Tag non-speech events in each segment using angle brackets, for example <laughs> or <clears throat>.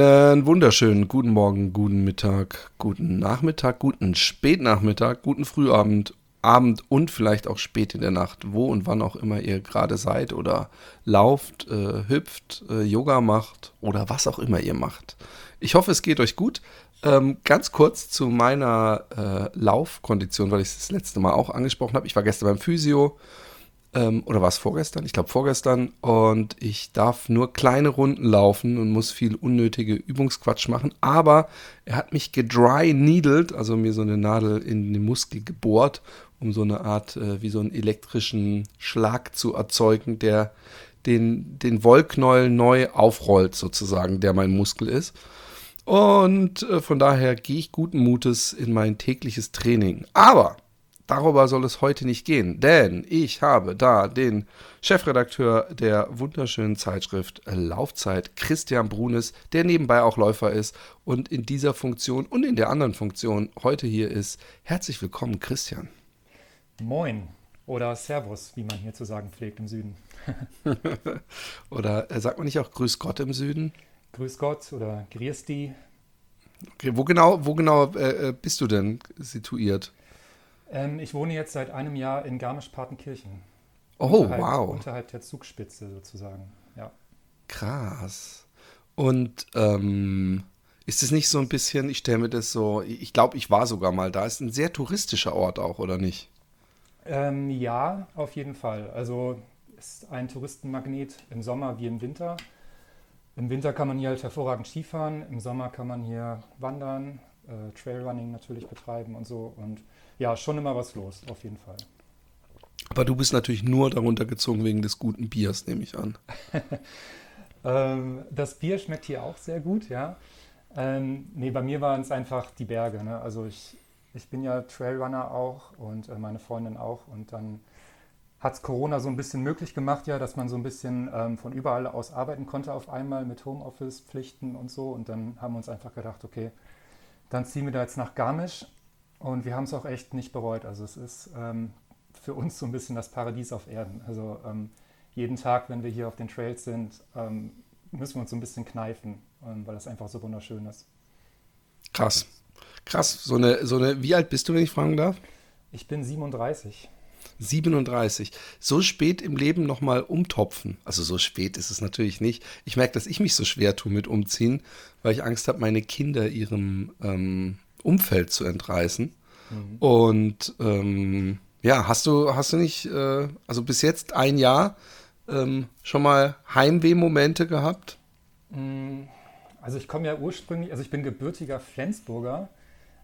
Einen wunderschönen guten Morgen, guten Mittag, guten Nachmittag, guten Spätnachmittag, guten Frühabend, Abend und vielleicht auch spät in der Nacht, wo und wann auch immer ihr gerade seid oder lauft, äh, hüpft, äh, Yoga macht oder was auch immer ihr macht. Ich hoffe, es geht euch gut. Ähm, ganz kurz zu meiner äh, Laufkondition, weil ich es das letzte Mal auch angesprochen habe. Ich war gestern beim Physio ähm, oder war es vorgestern? Ich glaube vorgestern. Und ich darf nur kleine Runden laufen und muss viel unnötige Übungsquatsch machen. Aber er hat mich gedry needled, also mir so eine Nadel in den Muskel gebohrt, um so eine Art, äh, wie so einen elektrischen Schlag zu erzeugen, der den, den Wollknäuel neu aufrollt, sozusagen, der mein Muskel ist. Und äh, von daher gehe ich guten Mutes in mein tägliches Training. Aber darüber soll es heute nicht gehen, denn ich habe da den Chefredakteur der wunderschönen Zeitschrift Laufzeit, Christian Brunes, der nebenbei auch Läufer ist und in dieser Funktion und in der anderen Funktion heute hier ist. Herzlich willkommen, Christian. Moin oder Servus, wie man hier zu sagen pflegt im Süden. <laughs> oder äh, sagt man nicht auch Grüß Gott im Süden? Grüß Gott oder Griesti. Okay, wo genau, wo genau äh, äh bist du denn situiert? Ähm, ich wohne jetzt seit einem Jahr in Garmisch-Partenkirchen. Oh, unterhalb, wow. Unterhalb der Zugspitze sozusagen, ja. Krass. Und ähm, ist es nicht so ein bisschen, ich stelle mir das so, ich glaube, ich war sogar mal da, ist ein sehr touristischer Ort auch, oder nicht? Ähm, ja, auf jeden Fall. Also ist ein Touristenmagnet im Sommer wie im Winter. Im Winter kann man hier halt hervorragend Skifahren, im Sommer kann man hier wandern, äh, Trailrunning natürlich betreiben und so. Und ja, schon immer was los, auf jeden Fall. Aber du bist natürlich nur darunter gezogen wegen des guten Biers, nehme ich an. <laughs> ähm, das Bier schmeckt hier auch sehr gut, ja. Ähm, nee, bei mir waren es einfach die Berge. Ne? Also ich, ich bin ja Trailrunner auch und äh, meine Freundin auch. Und dann hat es Corona so ein bisschen möglich gemacht, ja, dass man so ein bisschen ähm, von überall aus arbeiten konnte auf einmal mit Homeoffice-Pflichten und so. Und dann haben wir uns einfach gedacht, okay, dann ziehen wir da jetzt nach Garmisch und wir haben es auch echt nicht bereut. Also es ist ähm, für uns so ein bisschen das Paradies auf Erden. Also ähm, jeden Tag, wenn wir hier auf den Trails sind, ähm, müssen wir uns so ein bisschen kneifen, ähm, weil das einfach so wunderschön ist. Krass. Krass. So eine, so eine, wie alt bist du, wenn ich fragen darf? Ich bin 37. 37. So spät im Leben nochmal umtopfen. Also so spät ist es natürlich nicht. Ich merke, dass ich mich so schwer tue mit Umziehen, weil ich Angst habe, meine Kinder ihrem ähm, Umfeld zu entreißen. Mhm. Und ähm, ja, hast du, hast du nicht, äh, also bis jetzt ein Jahr ähm, schon mal Heimweh-Momente gehabt? Mm, also ich komme ja ursprünglich, also ich bin gebürtiger Flensburger,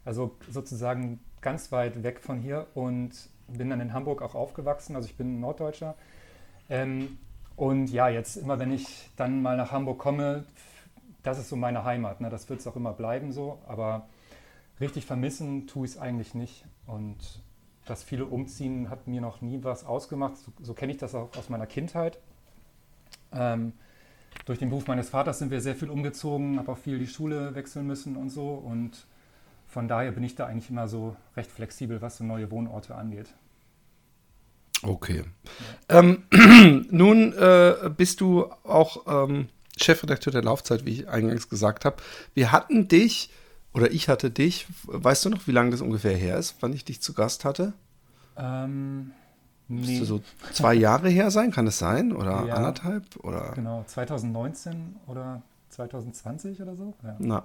also sozusagen ganz weit weg von hier und bin dann in Hamburg auch aufgewachsen, also ich bin Norddeutscher. Ähm, und ja, jetzt immer, wenn ich dann mal nach Hamburg komme, das ist so meine Heimat. Ne? Das wird es auch immer bleiben so, aber richtig vermissen tue ich es eigentlich nicht. Und das viele Umziehen hat mir noch nie was ausgemacht. So, so kenne ich das auch aus meiner Kindheit. Ähm, durch den Beruf meines Vaters sind wir sehr viel umgezogen, habe auch viel die Schule wechseln müssen und so. Und von daher bin ich da eigentlich immer so recht flexibel, was so neue Wohnorte angeht. Okay. Ja. Ähm, <clears throat> nun äh, bist du auch ähm, Chefredakteur der Laufzeit, wie ich eingangs gesagt habe. Wir hatten dich oder ich hatte dich, weißt du noch, wie lange das ungefähr her ist, wann ich dich zu Gast hatte? Ähm, nee. Müsste so zwei Jahre her sein, kann es sein? Oder ja, anderthalb? Oder? Genau, 2019 oder 2020 oder so. Ja. Na,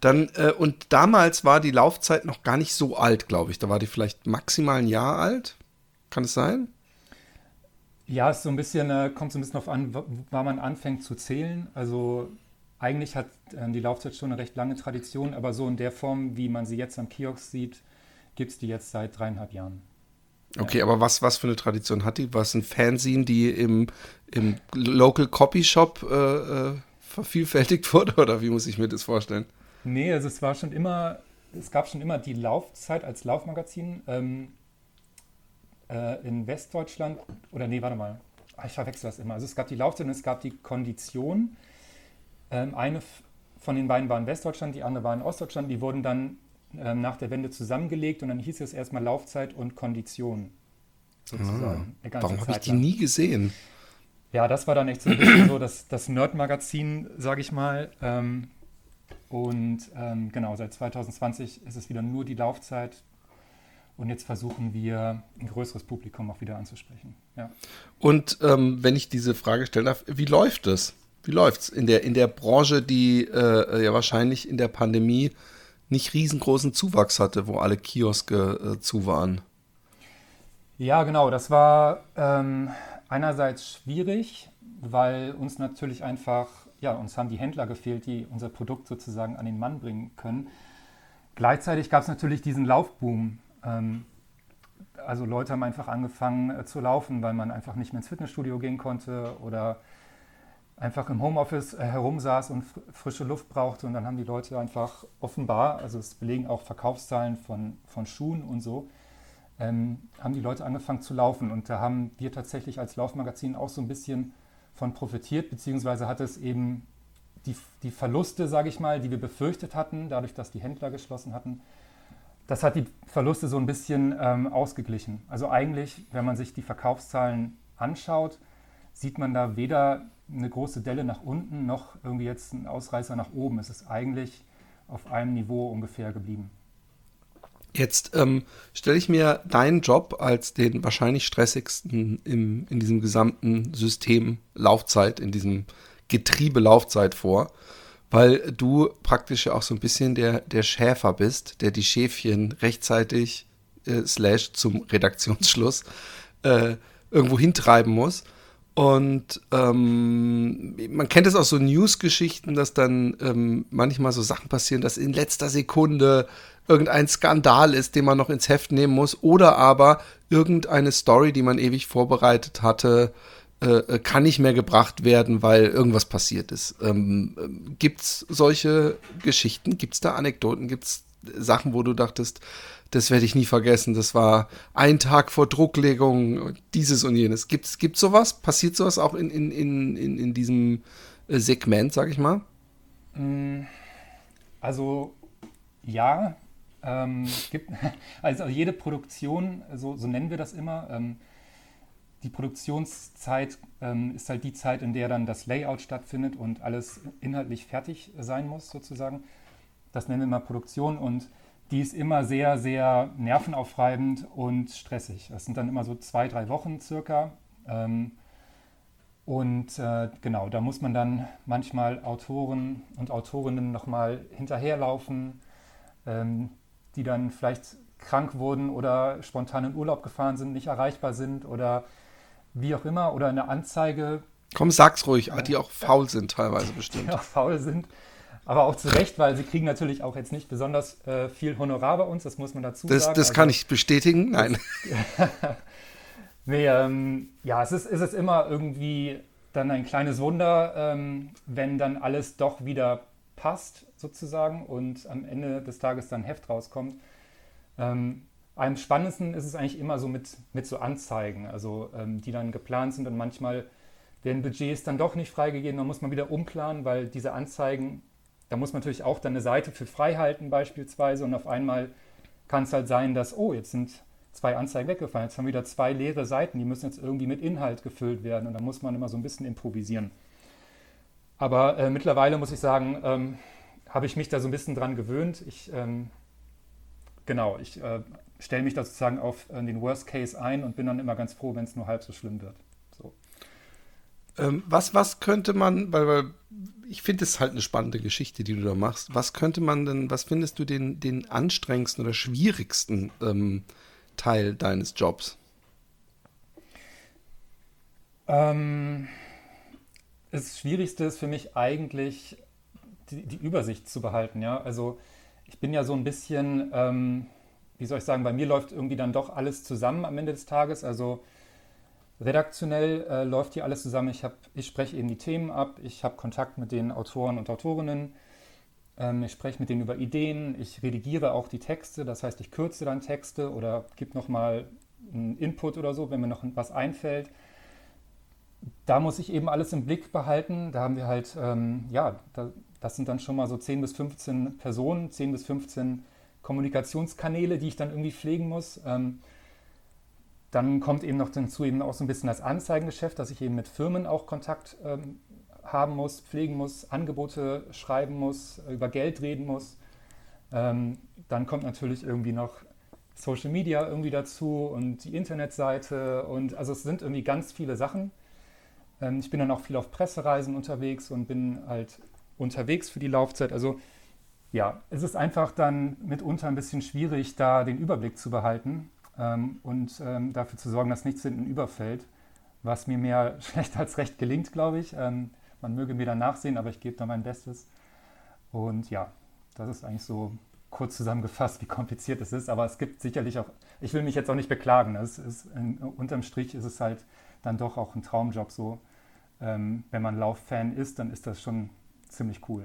dann, äh, und damals war die Laufzeit noch gar nicht so alt, glaube ich. Da war die vielleicht maximal ein Jahr alt. Kann es sein? Ja, es ist so ein bisschen, äh, kommt so ein bisschen auf an, wann man anfängt zu zählen. Also eigentlich hat äh, die Laufzeit schon eine recht lange Tradition, aber so in der Form, wie man sie jetzt am Kiosk sieht, gibt es die jetzt seit dreieinhalb Jahren. Okay, ja. aber was, was für eine Tradition hat die? War es ein Fanzine, die im, im Local Copy Shop äh, äh, vervielfältigt wurde <laughs> oder wie muss ich mir das vorstellen? Nee, also es war schon immer, es gab schon immer die Laufzeit als Laufmagazin ähm, äh, in Westdeutschland oder nee, warte mal, ah, ich verwechsel das immer. Also es gab die Laufzeit und es gab die Kondition. Ähm, eine von den beiden war in Westdeutschland, die andere war in Ostdeutschland. Die wurden dann ähm, nach der Wende zusammengelegt und dann hieß es erstmal Laufzeit und Kondition. Sozusagen. Ah, warum habe ich die nie gesehen? Ja, das war dann echt so ein bisschen so das, das Nerd-Magazin, sage ich mal. Ähm, und ähm, genau, seit 2020 ist es wieder nur die Laufzeit. Und jetzt versuchen wir, ein größeres Publikum auch wieder anzusprechen. Ja. Und ähm, wenn ich diese Frage stellen darf, wie läuft es? Wie läuft's in der, in der Branche, die äh, ja wahrscheinlich in der Pandemie nicht riesengroßen Zuwachs hatte, wo alle Kioske äh, zu waren? Ja, genau. Das war ähm, einerseits schwierig, weil uns natürlich einfach, ja, uns haben die Händler gefehlt, die unser Produkt sozusagen an den Mann bringen können. Gleichzeitig gab es natürlich diesen Laufboom. Ähm, also Leute haben einfach angefangen äh, zu laufen, weil man einfach nicht mehr ins Fitnessstudio gehen konnte oder einfach im Homeoffice äh, herumsaß und frische Luft brauchte. Und dann haben die Leute einfach offenbar, also es belegen auch Verkaufszahlen von, von Schuhen und so, ähm, haben die Leute angefangen zu laufen. Und da haben wir tatsächlich als Laufmagazin auch so ein bisschen von profitiert, beziehungsweise hat es eben die, die Verluste, sage ich mal, die wir befürchtet hatten, dadurch, dass die Händler geschlossen hatten, das hat die Verluste so ein bisschen ähm, ausgeglichen. Also eigentlich, wenn man sich die Verkaufszahlen anschaut, sieht man da weder eine große Delle nach unten noch irgendwie jetzt ein Ausreißer nach oben. Es ist eigentlich auf einem Niveau ungefähr geblieben. Jetzt ähm, stelle ich mir deinen Job als den wahrscheinlich stressigsten im, in diesem gesamten System Laufzeit, in diesem Getriebe Laufzeit vor, weil du praktisch ja auch so ein bisschen der, der Schäfer bist, der die Schäfchen rechtzeitig äh, slash zum Redaktionsschluss äh, irgendwo hintreiben muss. Und ähm, man kennt es aus so News-Geschichten, dass dann ähm, manchmal so Sachen passieren, dass in letzter Sekunde irgendein Skandal ist, den man noch ins Heft nehmen muss, oder aber irgendeine Story, die man ewig vorbereitet hatte, äh, kann nicht mehr gebracht werden, weil irgendwas passiert ist. Ähm, es solche Geschichten? Gibt es da Anekdoten? Gibt es Sachen, wo du dachtest, das werde ich nie vergessen. Das war ein Tag vor Drucklegung, dieses und jenes. Gibt es sowas? Passiert sowas auch in, in, in, in, in diesem äh, Segment, sag ich mal? Mm, also ja, ähm, gibt, <laughs> also jede Produktion, so, so nennen wir das immer, ähm, die Produktionszeit ähm, ist halt die Zeit, in der dann das Layout stattfindet und alles inhaltlich fertig sein muss, sozusagen. Das nennen wir mal Produktion und die ist immer sehr, sehr nervenaufreibend und stressig. Das sind dann immer so zwei, drei Wochen circa. Ähm, und äh, genau, da muss man dann manchmal Autoren und Autorinnen nochmal hinterherlaufen, ähm, die dann vielleicht krank wurden oder spontan in Urlaub gefahren sind, nicht erreichbar sind oder wie auch immer oder eine Anzeige. Komm, sag's ruhig, die auch faul sind teilweise bestimmt. <laughs> Die auch faul sind aber auch zu Recht, weil sie kriegen natürlich auch jetzt nicht besonders äh, viel Honorar bei uns, das muss man dazu das, sagen. Das also, kann ich bestätigen, nein. <laughs> nee, ähm, ja, es ist, ist es immer irgendwie dann ein kleines Wunder, ähm, wenn dann alles doch wieder passt, sozusagen, und am Ende des Tages dann ein Heft rauskommt. Ähm, am spannendsten ist es eigentlich immer so mit, mit so Anzeigen, also ähm, die dann geplant sind und manchmal werden Budgets dann doch nicht freigegeben, dann muss man wieder umplanen, weil diese Anzeigen da muss man natürlich auch dann eine Seite für frei halten beispielsweise und auf einmal kann es halt sein, dass, oh, jetzt sind zwei Anzeigen weggefallen, jetzt haben wir wieder zwei leere Seiten, die müssen jetzt irgendwie mit Inhalt gefüllt werden und da muss man immer so ein bisschen improvisieren. Aber äh, mittlerweile muss ich sagen, ähm, habe ich mich da so ein bisschen dran gewöhnt. Ich, ähm, genau, ich äh, stelle mich da sozusagen auf äh, den Worst Case ein und bin dann immer ganz froh, wenn es nur halb so schlimm wird. Ähm, was, was könnte man, weil, weil ich finde es halt eine spannende Geschichte, die du da machst. Was könnte man denn, was findest du den, den anstrengendsten oder schwierigsten ähm, Teil deines Jobs? Ähm, das Schwierigste ist für mich eigentlich, die, die, Übersicht zu behalten. Ja? Also ich bin ja so ein bisschen, ähm, wie soll ich sagen, bei mir läuft irgendwie dann doch alles zusammen am Ende des Tages. Also redaktionell äh, läuft hier alles zusammen. Ich, ich spreche eben die Themen ab, ich habe Kontakt mit den Autoren und Autorinnen, ähm, ich spreche mit denen über Ideen, ich redigiere auch die Texte, das heißt, ich kürze dann Texte oder gebe nochmal einen Input oder so, wenn mir noch was einfällt. Da muss ich eben alles im Blick behalten. Da haben wir halt, ähm, ja, da, das sind dann schon mal so 10 bis 15 Personen, 10 bis 15 Kommunikationskanäle, die ich dann irgendwie pflegen muss. Ähm, dann kommt eben noch dazu eben auch so ein bisschen das Anzeigengeschäft, dass ich eben mit Firmen auch Kontakt ähm, haben muss, pflegen muss, Angebote schreiben muss, über Geld reden muss. Ähm, dann kommt natürlich irgendwie noch Social Media irgendwie dazu und die Internetseite und also es sind irgendwie ganz viele Sachen. Ähm, ich bin dann auch viel auf Pressereisen unterwegs und bin halt unterwegs für die Laufzeit. Also ja, es ist einfach dann mitunter ein bisschen schwierig, da den Überblick zu behalten ähm, und ähm, dafür zu sorgen, dass nichts hinten überfällt, was mir mehr <laughs> schlecht als recht gelingt, glaube ich. Ähm, man möge mir dann nachsehen, aber ich gebe da mein Bestes. Und ja, das ist eigentlich so kurz zusammengefasst, wie kompliziert es ist. Aber es gibt sicherlich auch, ich will mich jetzt auch nicht beklagen. Es ist, in, unterm Strich ist es halt dann doch auch ein Traumjob so. Ähm, wenn man Lauffan ist, dann ist das schon ziemlich cool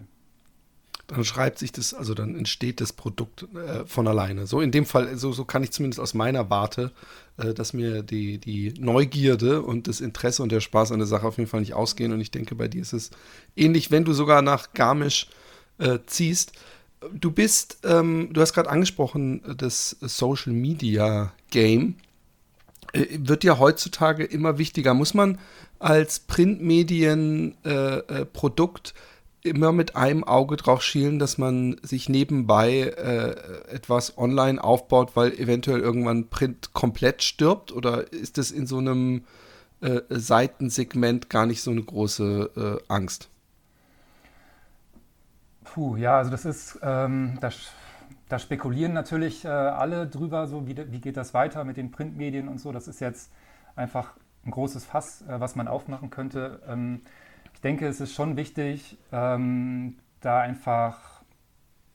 dann schreibt sich das, also dann entsteht das Produkt äh, von alleine. So in dem Fall, so, so kann ich zumindest aus meiner Warte, äh, dass mir die, die Neugierde und das Interesse und der Spaß an der Sache auf jeden Fall nicht ausgehen. Und ich denke, bei dir ist es ähnlich, wenn du sogar nach Garmisch äh, ziehst. Du bist, ähm, du hast gerade angesprochen, das Social Media Game äh, wird ja heutzutage immer wichtiger. Muss man als Printmedienprodukt äh, äh immer mit einem Auge drauf schielen, dass man sich nebenbei äh, etwas online aufbaut, weil eventuell irgendwann Print komplett stirbt? Oder ist das in so einem äh, Seitensegment gar nicht so eine große äh, Angst? Puh, ja, also das ist, ähm, da, da, spekulieren natürlich äh, alle drüber, so wie, wie geht das weiter mit den Printmedien und so. Das ist jetzt einfach ein großes Fass, äh, was man aufmachen könnte. Ähm, ich denke, es ist schon wichtig, ähm, da einfach,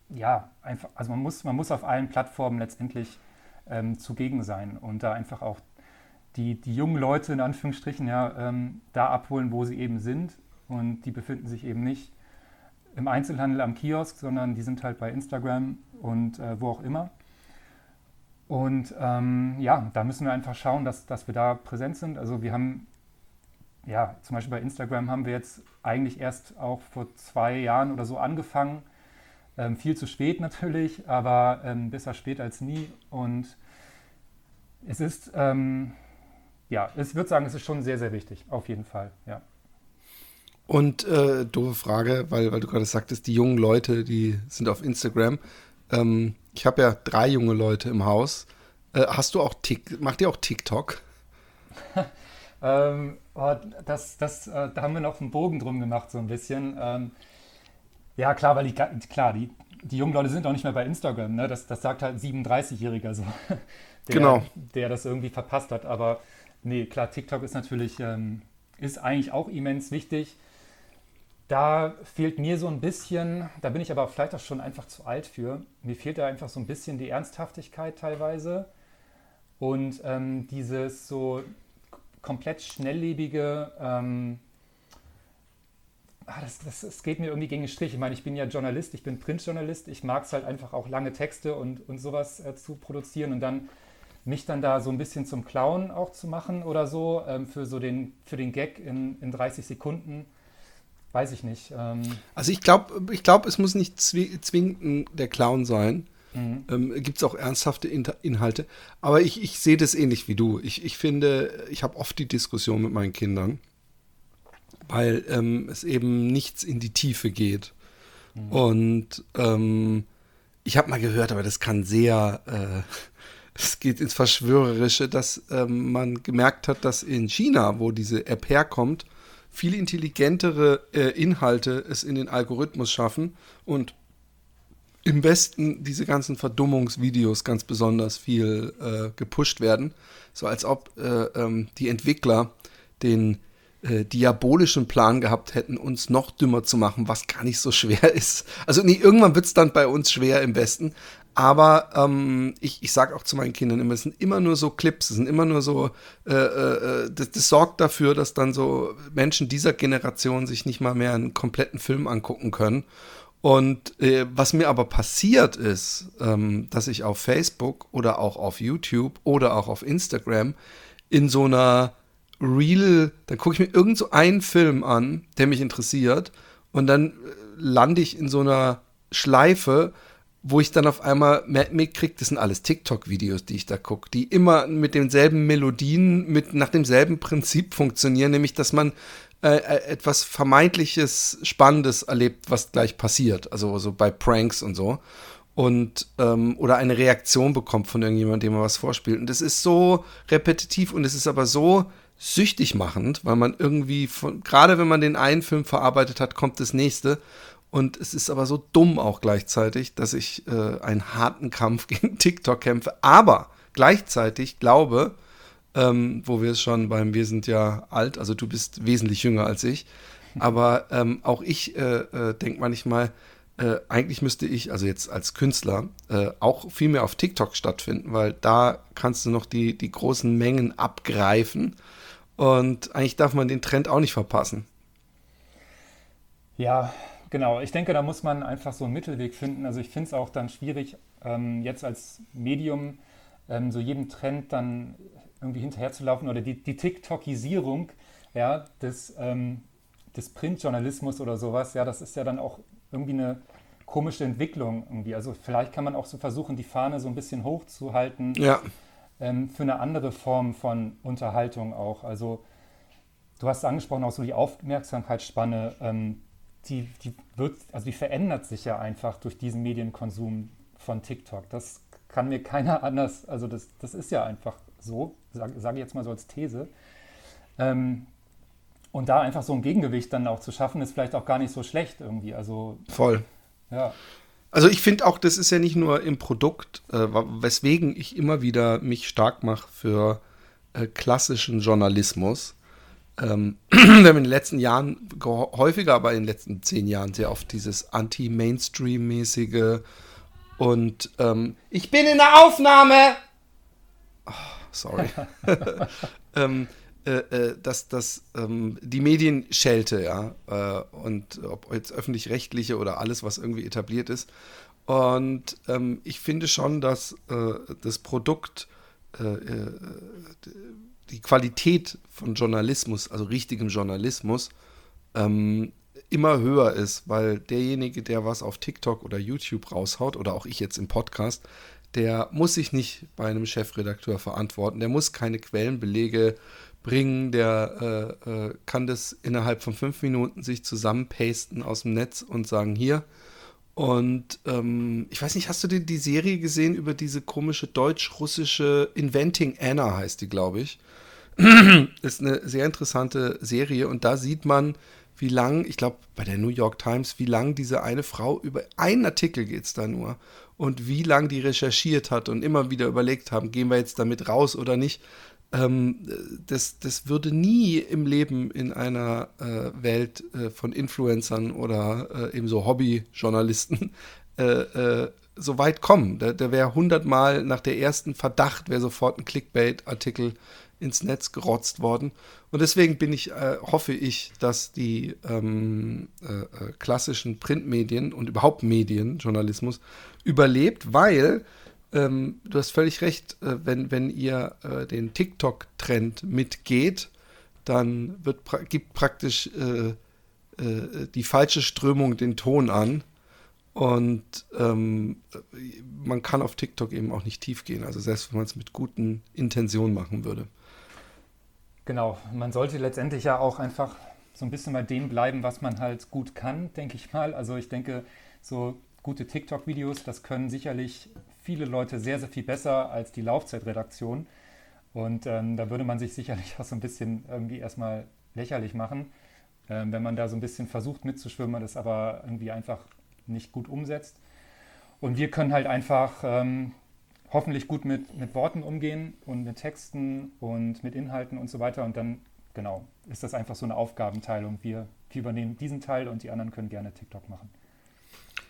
ja, einfach, also man muss, man muss auf allen Plattformen letztendlich ähm, zugegen sein und da einfach auch die, die jungen Leute in Anführungsstrichen ja, ähm, da abholen, wo sie eben sind. Und die befinden sich eben nicht im Einzelhandel am Kiosk, sondern die sind halt bei Instagram und äh, wo auch immer. Und ähm, ja, da müssen wir einfach schauen, dass, dass wir da präsent sind. Also wir haben ja, zum Beispiel bei Instagram haben wir jetzt eigentlich erst auch vor zwei Jahren oder so angefangen. Ähm, viel zu spät natürlich, aber ähm, besser spät als nie. Und es ist, ähm, ja, ich würde sagen, es ist schon sehr, sehr wichtig, auf jeden Fall, ja. Und äh, doofe Frage, weil, weil du gerade sagtest, die jungen Leute, die sind auf Instagram. Ähm, ich habe ja drei junge Leute im Haus. Äh, hast du auch Tik macht ihr auch TikTok? <laughs> ähm, das, das, äh, da haben wir noch einen Bogen drum gemacht, so ein bisschen. Ähm, ja, klar, weil die, klar, die, die jungen Leute sind auch nicht mehr bei Instagram, ne? Das, das sagt halt ein 37-Jähriger so, <laughs> der, genau. der das irgendwie verpasst hat. Aber nee, klar, TikTok ist natürlich, ähm, ist eigentlich auch immens wichtig. Da fehlt mir so ein bisschen, da bin ich aber vielleicht auch schon einfach zu alt für. Mir fehlt da einfach so ein bisschen die Ernsthaftigkeit teilweise. Und ähm, dieses so, komplett schnelllebige, ähm, ah, das, das, das, geht mir irgendwie gegen den Strich. Ich meine, ich bin ja Journalist, ich bin Printjournalist, ich mag es halt einfach auch lange Texte und, und sowas äh, zu produzieren und dann mich dann da so ein bisschen zum Clown auch zu machen oder so, ähm, für so den, für den Gag in, in 30 Sekunden. Weiß ich nicht. Ähm also ich glaube, ich glaub, es muss nicht zwingend der Clown sein. Mhm. Ähm, Gibt es auch ernsthafte In Inhalte. Aber ich, ich sehe das ähnlich wie du. Ich, ich finde, ich habe oft die Diskussion mit meinen Kindern, weil ähm, es eben nichts in die Tiefe geht. Mhm. Und ähm, ich habe mal gehört, aber das kann sehr, äh, <laughs> es geht ins Verschwörerische, dass ähm, man gemerkt hat, dass in China, wo diese App herkommt, viel intelligentere äh, Inhalte es in den Algorithmus schaffen und im Westen diese ganzen Verdummungsvideos ganz besonders viel äh, gepusht werden. So als ob äh, ähm, die Entwickler den äh, diabolischen Plan gehabt hätten, uns noch dümmer zu machen, was gar nicht so schwer <laughs> ist. Also nee, irgendwann wird es dann bei uns schwer im Westen. Aber ähm, ich, ich sage auch zu meinen Kindern immer, es sind immer nur so Clips, es sind immer nur so, äh, äh, das, das, sorgt dafür, dass dann so Menschen dieser Generation sich nicht mal mehr einen kompletten Film angucken können. Und äh, was mir aber passiert ist, ähm, dass ich auf Facebook oder auch auf YouTube oder auch auf Instagram in so einer Real, dann gucke ich mir irgend so einen Film an, der mich interessiert und dann äh, lande ich in so einer Schleife, wo ich dann auf einmal mitkriege, das sind alles TikTok-Videos, die ich da gucke, die immer mit denselben Melodien, mit nach demselben Prinzip funktionieren, nämlich dass man äh, äh, etwas vermeintliches Spannendes erlebt, was gleich passiert. Also so bei Pranks und so. Und ähm, oder eine Reaktion bekommt von irgendjemandem, dem man was vorspielt. Und das ist so repetitiv und es ist aber so süchtig machend, weil man irgendwie von, gerade wenn man den einen Film verarbeitet hat, kommt das nächste. Und es ist aber so dumm auch gleichzeitig, dass ich äh, einen harten Kampf <laughs> gegen TikTok kämpfe. Aber gleichzeitig glaube, ähm, wo wir es schon beim Wir sind ja alt, also du bist wesentlich jünger als ich. Aber ähm, auch ich äh, äh, denke manchmal, äh, eigentlich müsste ich, also jetzt als Künstler, äh, auch viel mehr auf TikTok stattfinden, weil da kannst du noch die, die großen Mengen abgreifen. Und eigentlich darf man den Trend auch nicht verpassen. Ja, genau. Ich denke, da muss man einfach so einen Mittelweg finden. Also ich finde es auch dann schwierig, ähm, jetzt als Medium ähm, so jedem Trend dann irgendwie hinterherzulaufen oder die, die TikTokisierung ja, des, ähm, des Printjournalismus oder sowas, ja, das ist ja dann auch irgendwie eine komische Entwicklung irgendwie. Also vielleicht kann man auch so versuchen, die Fahne so ein bisschen hochzuhalten ja. ähm, für eine andere Form von Unterhaltung auch. Also du hast angesprochen auch so die Aufmerksamkeitsspanne, ähm, die, die wird, also die verändert sich ja einfach durch diesen Medienkonsum von TikTok. Das kann mir keiner <laughs> anders, also das, das ist ja einfach so, sage sag ich jetzt mal so als These. Ähm, und da einfach so ein Gegengewicht dann auch zu schaffen, ist vielleicht auch gar nicht so schlecht irgendwie. Also, Voll. Ja. Also ich finde auch, das ist ja nicht nur im Produkt, äh, weswegen ich immer wieder mich stark mache für äh, klassischen Journalismus. Ähm, <clears throat> wir haben in den letzten Jahren häufiger, aber in den letzten zehn Jahren sehr oft dieses Anti-Mainstream-mäßige und ähm, ich bin in der Aufnahme. Oh, sorry. <laughs> <laughs> ähm, äh, äh, dass, dass ähm, die Medienschelte, ja, äh, und ob jetzt öffentlich-rechtliche oder alles, was irgendwie etabliert ist. Und ähm, ich finde schon, dass äh, das Produkt, äh, die Qualität von Journalismus, also richtigem Journalismus, ähm, immer höher ist, weil derjenige, der was auf TikTok oder YouTube raushaut, oder auch ich jetzt im Podcast, der muss sich nicht bei einem Chefredakteur verantworten, der muss keine Quellenbelege bringen, der äh, äh, kann das innerhalb von fünf Minuten sich zusammenpasten aus dem Netz und sagen, hier. Und ähm, ich weiß nicht, hast du die, die Serie gesehen über diese komische deutsch-russische Inventing Anna heißt die, glaube ich. <clears throat> ist eine sehr interessante Serie und da sieht man, wie lang, ich glaube bei der New York Times, wie lang diese eine Frau über einen Artikel geht es da nur und wie lang die recherchiert hat und immer wieder überlegt haben, gehen wir jetzt damit raus oder nicht. Ähm, das, das würde nie im Leben in einer äh, Welt äh, von Influencern oder äh, eben so Hobbyjournalisten <laughs> äh, äh, so weit kommen. Da, da wäre hundertmal nach der ersten Verdacht, wäre sofort ein Clickbait-Artikel ins Netz gerotzt worden. Und deswegen bin ich, äh, hoffe ich, dass die ähm, äh, äh, klassischen Printmedien und überhaupt Medienjournalismus überlebt, weil ähm, du hast völlig recht, äh, wenn, wenn ihr äh, den TikTok-Trend mitgeht, dann wird pra gibt praktisch äh, die falsche Strömung den Ton an. Und ähm, man kann auf TikTok eben auch nicht tief gehen, also selbst wenn man es mit guten Intentionen machen würde. Genau, man sollte letztendlich ja auch einfach so ein bisschen bei dem bleiben, was man halt gut kann, denke ich mal. Also ich denke, so gute TikTok-Videos, das können sicherlich viele Leute sehr, sehr viel besser als die Laufzeitredaktion. Und ähm, da würde man sich sicherlich <laughs> auch so ein bisschen irgendwie erstmal lächerlich machen, ähm, wenn man da so ein bisschen versucht mitzuschwimmen, das aber irgendwie einfach nicht gut umsetzt. Und wir können halt einfach ähm, hoffentlich gut mit, mit Worten umgehen und mit Texten und mit Inhalten und so weiter. Und dann genau, ist das einfach so eine Aufgabenteilung. Wir, wir übernehmen diesen Teil und die anderen können gerne TikTok machen.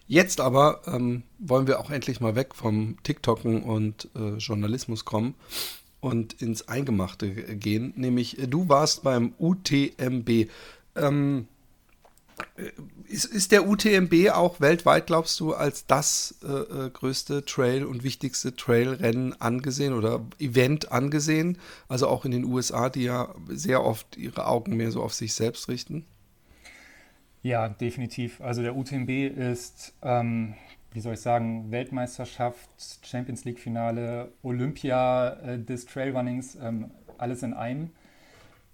Jetzt aber ähm, wollen wir auch endlich mal weg vom TikToken und äh, Journalismus kommen und ins Eingemachte gehen. Nämlich, äh, du warst beim UTMB. Ähm, äh, ist, ist, der UTMB auch weltweit, glaubst du, als das äh, äh, größte Trail und wichtigste Trailrennen angesehen oder Event angesehen? Also auch in den USA, die ja sehr oft ihre Augen mehr so auf sich selbst richten? Ja, definitiv. Also der UTMB ist, ähm, wie soll ich sagen, Weltmeisterschaft, Champions League-Finale, Olympia äh, des Trailrunnings, ähm, alles in einem.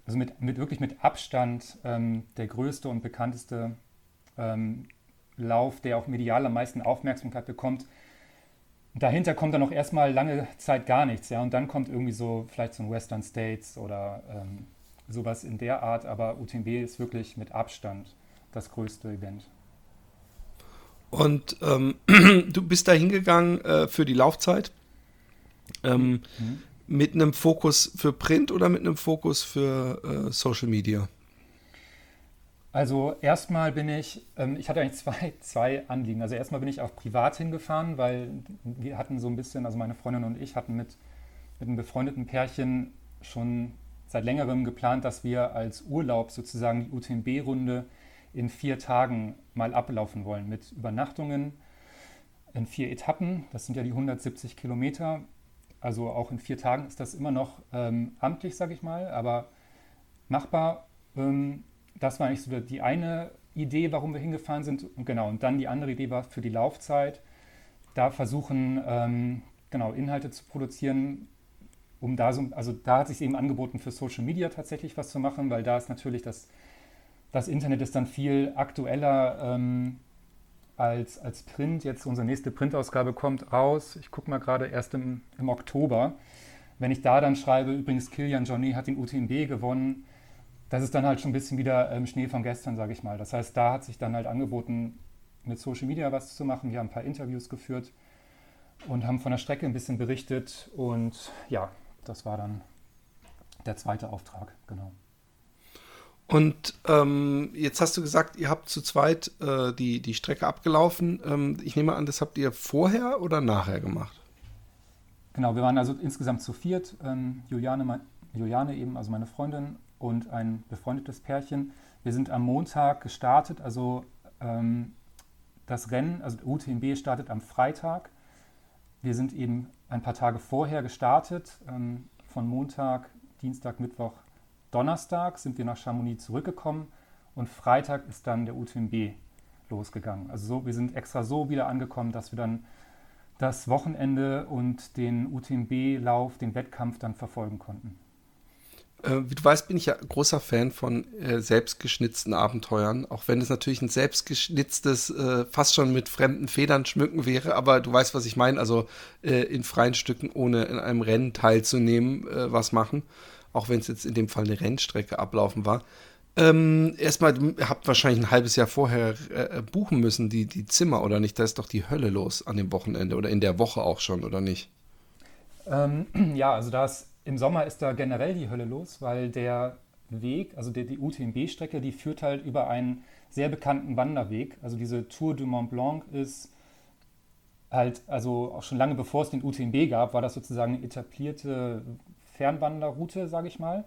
Also mit, mit wirklich mit Abstand ähm, der größte und bekannteste ähm, Lauf, der auch medial am meisten Aufmerksamkeit bekommt. Dahinter kommt dann auch erstmal lange Zeit gar nichts, ja, und dann kommt irgendwie so vielleicht so ein Western States oder ähm, sowas in der Art, aber UTMB ist wirklich mit Abstand das größte Event. Und ähm, <clears throat> du bist da hingegangen äh, für die Laufzeit ähm, mhm. Mit einem Fokus für Print oder mit einem Fokus für äh, Social Media? Also erstmal bin ich, ähm, ich hatte eigentlich zwei, zwei Anliegen. Also erstmal bin ich auch privat hingefahren, weil wir hatten so ein bisschen, also meine Freundin und ich hatten mit, mit einem befreundeten Pärchen schon seit längerem geplant, dass wir als Urlaub sozusagen die UTMB-Runde in vier Tagen mal ablaufen wollen mit Übernachtungen in vier Etappen. Das sind ja die 170 Kilometer. Also auch in vier Tagen ist das immer noch ähm, amtlich, sage ich mal, aber machbar. Ähm, das war eigentlich so die eine Idee, warum wir hingefahren sind. Und genau, und dann die andere Idee war für die Laufzeit. Da versuchen, ähm, genau, Inhalte zu produzieren, um da so, also da hat sich eben angeboten, für Social Media tatsächlich was zu machen, weil da ist natürlich das das Internet ist dann viel aktueller ähm, als, als Print. Jetzt unsere nächste Printausgabe kommt raus. Ich gucke mal gerade erst im, im Oktober. Wenn ich da dann schreibe, übrigens Kilian Johnny hat den UTMB gewonnen, das ist dann halt schon ein bisschen wieder ähm, Schnee von gestern, sage ich mal. Das heißt, da hat sich dann halt angeboten, mit Social Media was zu machen. Wir haben ein paar Interviews geführt und haben von der Strecke ein bisschen berichtet. Und ja, das war dann der zweite Auftrag, genau. Und ähm, jetzt hast du gesagt, ihr habt zu zweit äh, die, die Strecke abgelaufen. Ähm, ich nehme an, das habt ihr vorher oder nachher gemacht? Genau, wir waren also insgesamt zu viert. Ähm, Juliane, Juliane eben, also meine Freundin und ein befreundetes Pärchen. Wir sind am Montag gestartet, also ähm, das Rennen, also UTMB startet am Freitag. Wir sind eben ein paar Tage vorher gestartet, ähm, von Montag, Dienstag, Mittwoch, Donnerstag sind wir nach Chamonix zurückgekommen und Freitag ist dann der UTMB losgegangen. Also so, wir sind extra so wieder angekommen, dass wir dann das Wochenende und den UTMB-Lauf, den Wettkampf dann verfolgen konnten. Äh, wie du weißt, bin ich ja großer Fan von äh, selbstgeschnitzten Abenteuern, auch wenn es natürlich ein selbstgeschnitztes, äh, fast schon mit fremden Federn schmücken wäre, aber du weißt, was ich meine, also äh, in freien Stücken, ohne in einem Rennen teilzunehmen, äh, was machen auch wenn es jetzt in dem Fall eine Rennstrecke ablaufen war. Ähm, erstmal, ihr habt wahrscheinlich ein halbes Jahr vorher äh, buchen müssen, die, die Zimmer, oder nicht? Da ist doch die Hölle los an dem Wochenende oder in der Woche auch schon, oder nicht? Ähm, <clears throat> ja, also da im Sommer ist da generell die Hölle los, weil der Weg, also die, die UTMB-Strecke, die führt halt über einen sehr bekannten Wanderweg. Also diese Tour du Mont Blanc ist halt, also auch schon lange bevor es den UTMB gab, war das sozusagen eine etablierte Fernwanderroute, sage ich mal,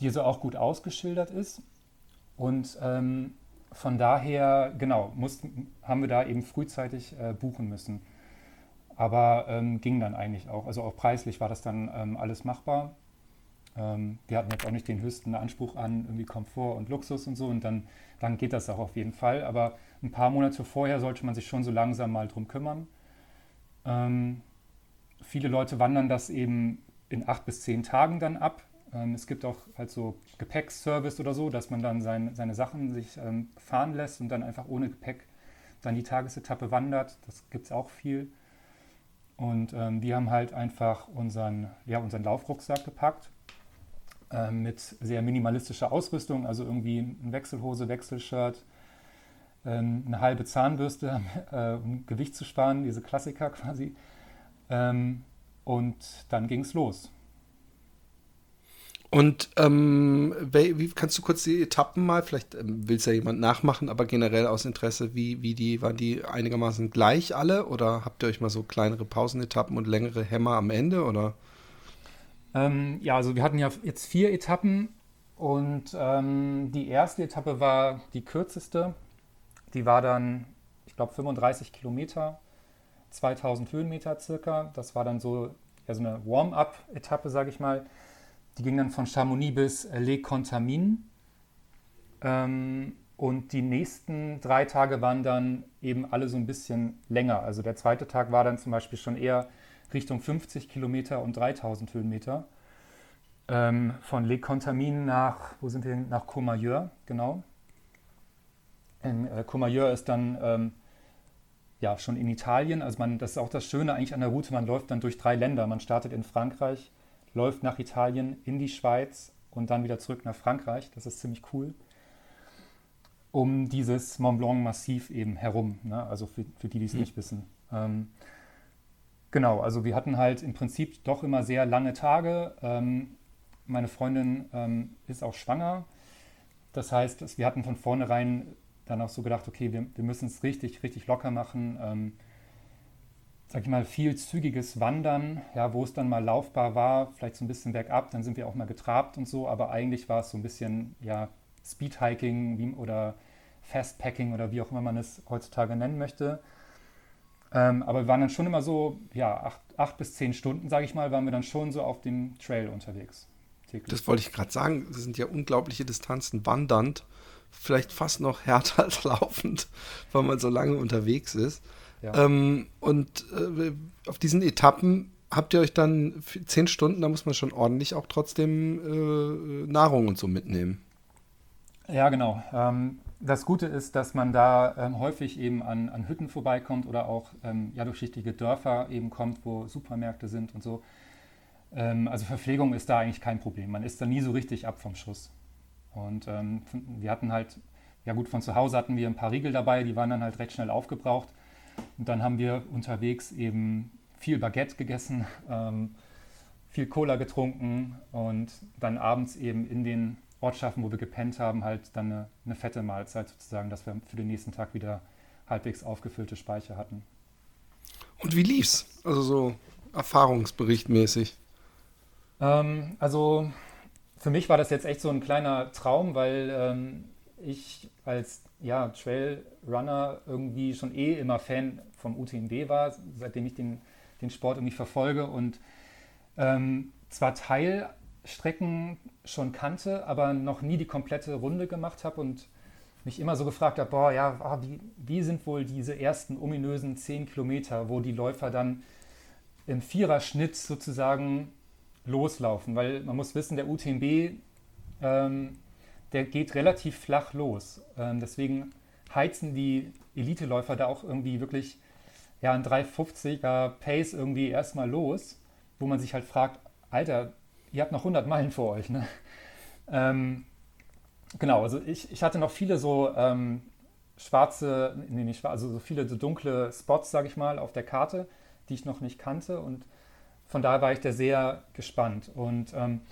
die so auch gut ausgeschildert ist. Und ähm, von daher, genau, mussten, haben wir da eben frühzeitig äh, buchen müssen. Aber ähm, ging dann eigentlich auch. Also auch preislich war das dann ähm, alles machbar. Ähm, wir hatten jetzt auch nicht den höchsten Anspruch an irgendwie Komfort und Luxus und so. Und dann, dann geht das auch auf jeden Fall. Aber ein paar Monate vorher sollte man sich schon so langsam mal drum kümmern. Ähm, viele Leute wandern das eben in acht bis zehn Tagen dann ab. Ähm, es gibt auch halt so Gepäckservice oder so, dass man dann sein, seine Sachen sich ähm, fahren lässt und dann einfach ohne Gepäck dann die Tagesetappe wandert. Das gibt es auch viel. Und ähm, wir haben halt einfach unseren, ja, unseren Laufrucksack gepackt ähm, mit sehr minimalistischer Ausrüstung, also irgendwie eine Wechselhose, Wechselshirt, ähm, eine halbe Zahnbürste, <laughs> äh, um Gewicht zu sparen, diese Klassiker quasi. Ähm, und dann ging es los. Und ähm, wie kannst du kurz die Etappen mal, vielleicht ähm, will es ja jemand nachmachen, aber generell aus Interesse, wie, wie die, waren die einigermaßen gleich alle oder habt ihr euch mal so kleinere Pausenetappen und längere Hämmer am Ende oder? Ähm, ja, also wir hatten ja jetzt vier Etappen und ähm, die erste Etappe war die kürzeste. Die war dann, ich glaube, 35 Kilometer, 2000 Höhenmeter circa. Das war dann so, ja, so eine Warm-up-Etappe, sage ich mal. Die ging dann von Chamonix bis Les Contamines. Ähm, und die nächsten drei Tage waren dann eben alle so ein bisschen länger. Also der zweite Tag war dann zum Beispiel schon eher Richtung 50 Kilometer und 3000 Höhenmeter. Ähm, von Les Contamines nach, wo sind wir hin? Nach Courmayeur, genau. In äh, Courmayeur ist dann ähm, ja schon in Italien. Also man, das ist auch das Schöne eigentlich an der Route. Man läuft dann durch drei Länder. Man startet in Frankreich, läuft nach Italien, in die Schweiz und dann wieder zurück nach Frankreich. Das ist ziemlich cool. Um dieses Mont Blanc Massiv eben herum. Ne? Also für, für die, die es mhm. nicht wissen. Ähm, genau, also wir hatten halt im Prinzip doch immer sehr lange Tage. Ähm, meine Freundin ähm, ist auch schwanger. Das heißt, wir hatten von vornherein dann auch so gedacht, okay, wir, wir müssen es richtig, richtig locker machen. Ähm, sag ich mal, viel zügiges Wandern, ja, wo es dann mal laufbar war, vielleicht so ein bisschen bergab, dann sind wir auch mal getrabt und so, aber eigentlich war es so ein bisschen, ja, Speedhiking oder Fastpacking oder wie auch immer man es heutzutage nennen möchte. Ähm, aber wir waren dann schon immer so, ja, acht, acht bis zehn Stunden, sage ich mal, waren wir dann schon so auf dem Trail unterwegs. Täglich. Das wollte ich gerade sagen, das sind ja unglaubliche Distanzen wandernd, vielleicht fast noch härter als <laughs> laufend, weil man so lange unterwegs ist. Ähm, und äh, auf diesen Etappen habt ihr euch dann zehn Stunden, da muss man schon ordentlich auch trotzdem äh, Nahrung und so mitnehmen. Ja, genau. Ähm, das Gute ist, dass man da ähm, häufig eben an, an, Hütten vorbeikommt oder auch ähm, ja, durchschichtige Dörfer eben kommt, wo Supermärkte sind und so. Ähm, also Verpflegung ist da eigentlich kein Problem. Man ist da nie so richtig ab vom Schuss. Und ähm, wir hatten halt, ja gut, von zu Hause hatten wir ein paar Riegel dabei, die waren dann halt recht schnell aufgebraucht. Und dann haben wir unterwegs eben viel Baguette gegessen, <laughs> ähm, viel Cola getrunken und dann abends eben in den Ortschaften, wo wir gepennt haben, halt dann eine, eine fette Mahlzeit sozusagen, dass wir für den nächsten Tag wieder halbwegs aufgefüllte Speicher hatten. Und wie lief's? Also so erfahrungsberichtmäßig. Ähm, also für mich war das jetzt echt so ein kleiner Traum, weil ähm, ich als ja, Trailrunner irgendwie schon eh immer Fan vom UTMB war, seitdem ich den, den Sport irgendwie verfolge und ähm, zwar Teilstrecken schon kannte, aber noch nie die komplette Runde gemacht habe und mich immer so gefragt habe, boah, ja, ah, wie, wie sind wohl diese ersten ominösen 10 Kilometer, wo die Läufer dann im Viererschnitt sozusagen loslaufen, weil man muss wissen, der UTMB ähm, der geht relativ flach los. Ähm, deswegen heizen die Eliteläufer da auch irgendwie wirklich ja, ein 350er Pace irgendwie erstmal los, wo man sich halt fragt, Alter, ihr habt noch 100 Meilen vor euch. Ne? Ähm, genau, also ich, ich hatte noch viele so ähm, schwarze, nee, nicht schwarze, also so viele so dunkle Spots, sage ich mal, auf der Karte, die ich noch nicht kannte und von daher war ich da sehr gespannt und ähm,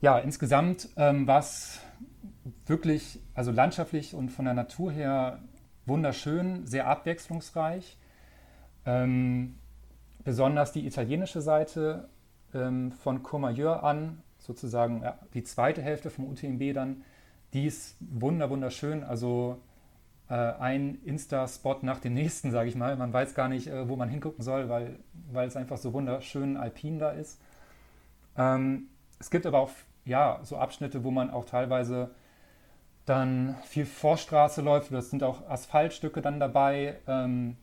ja, insgesamt ähm, war es wirklich, also landschaftlich und von der Natur her wunderschön, sehr abwechslungsreich. Ähm, besonders die italienische Seite ähm, von Courmayeur an, sozusagen ja, die zweite Hälfte vom UTMB dann, die ist wunder, wunderschön. Also äh, ein Insta-Spot nach dem nächsten, <laughs> sage ich mal. Man weiß gar nicht, äh, wo man hingucken soll, weil, weil es einfach so wunderschön alpin da ist. Ähm, es gibt aber auch ja, so Abschnitte, wo man auch teilweise dann viel Vorstraße läuft. Das sind auch Asphaltstücke dann dabei. Ähm,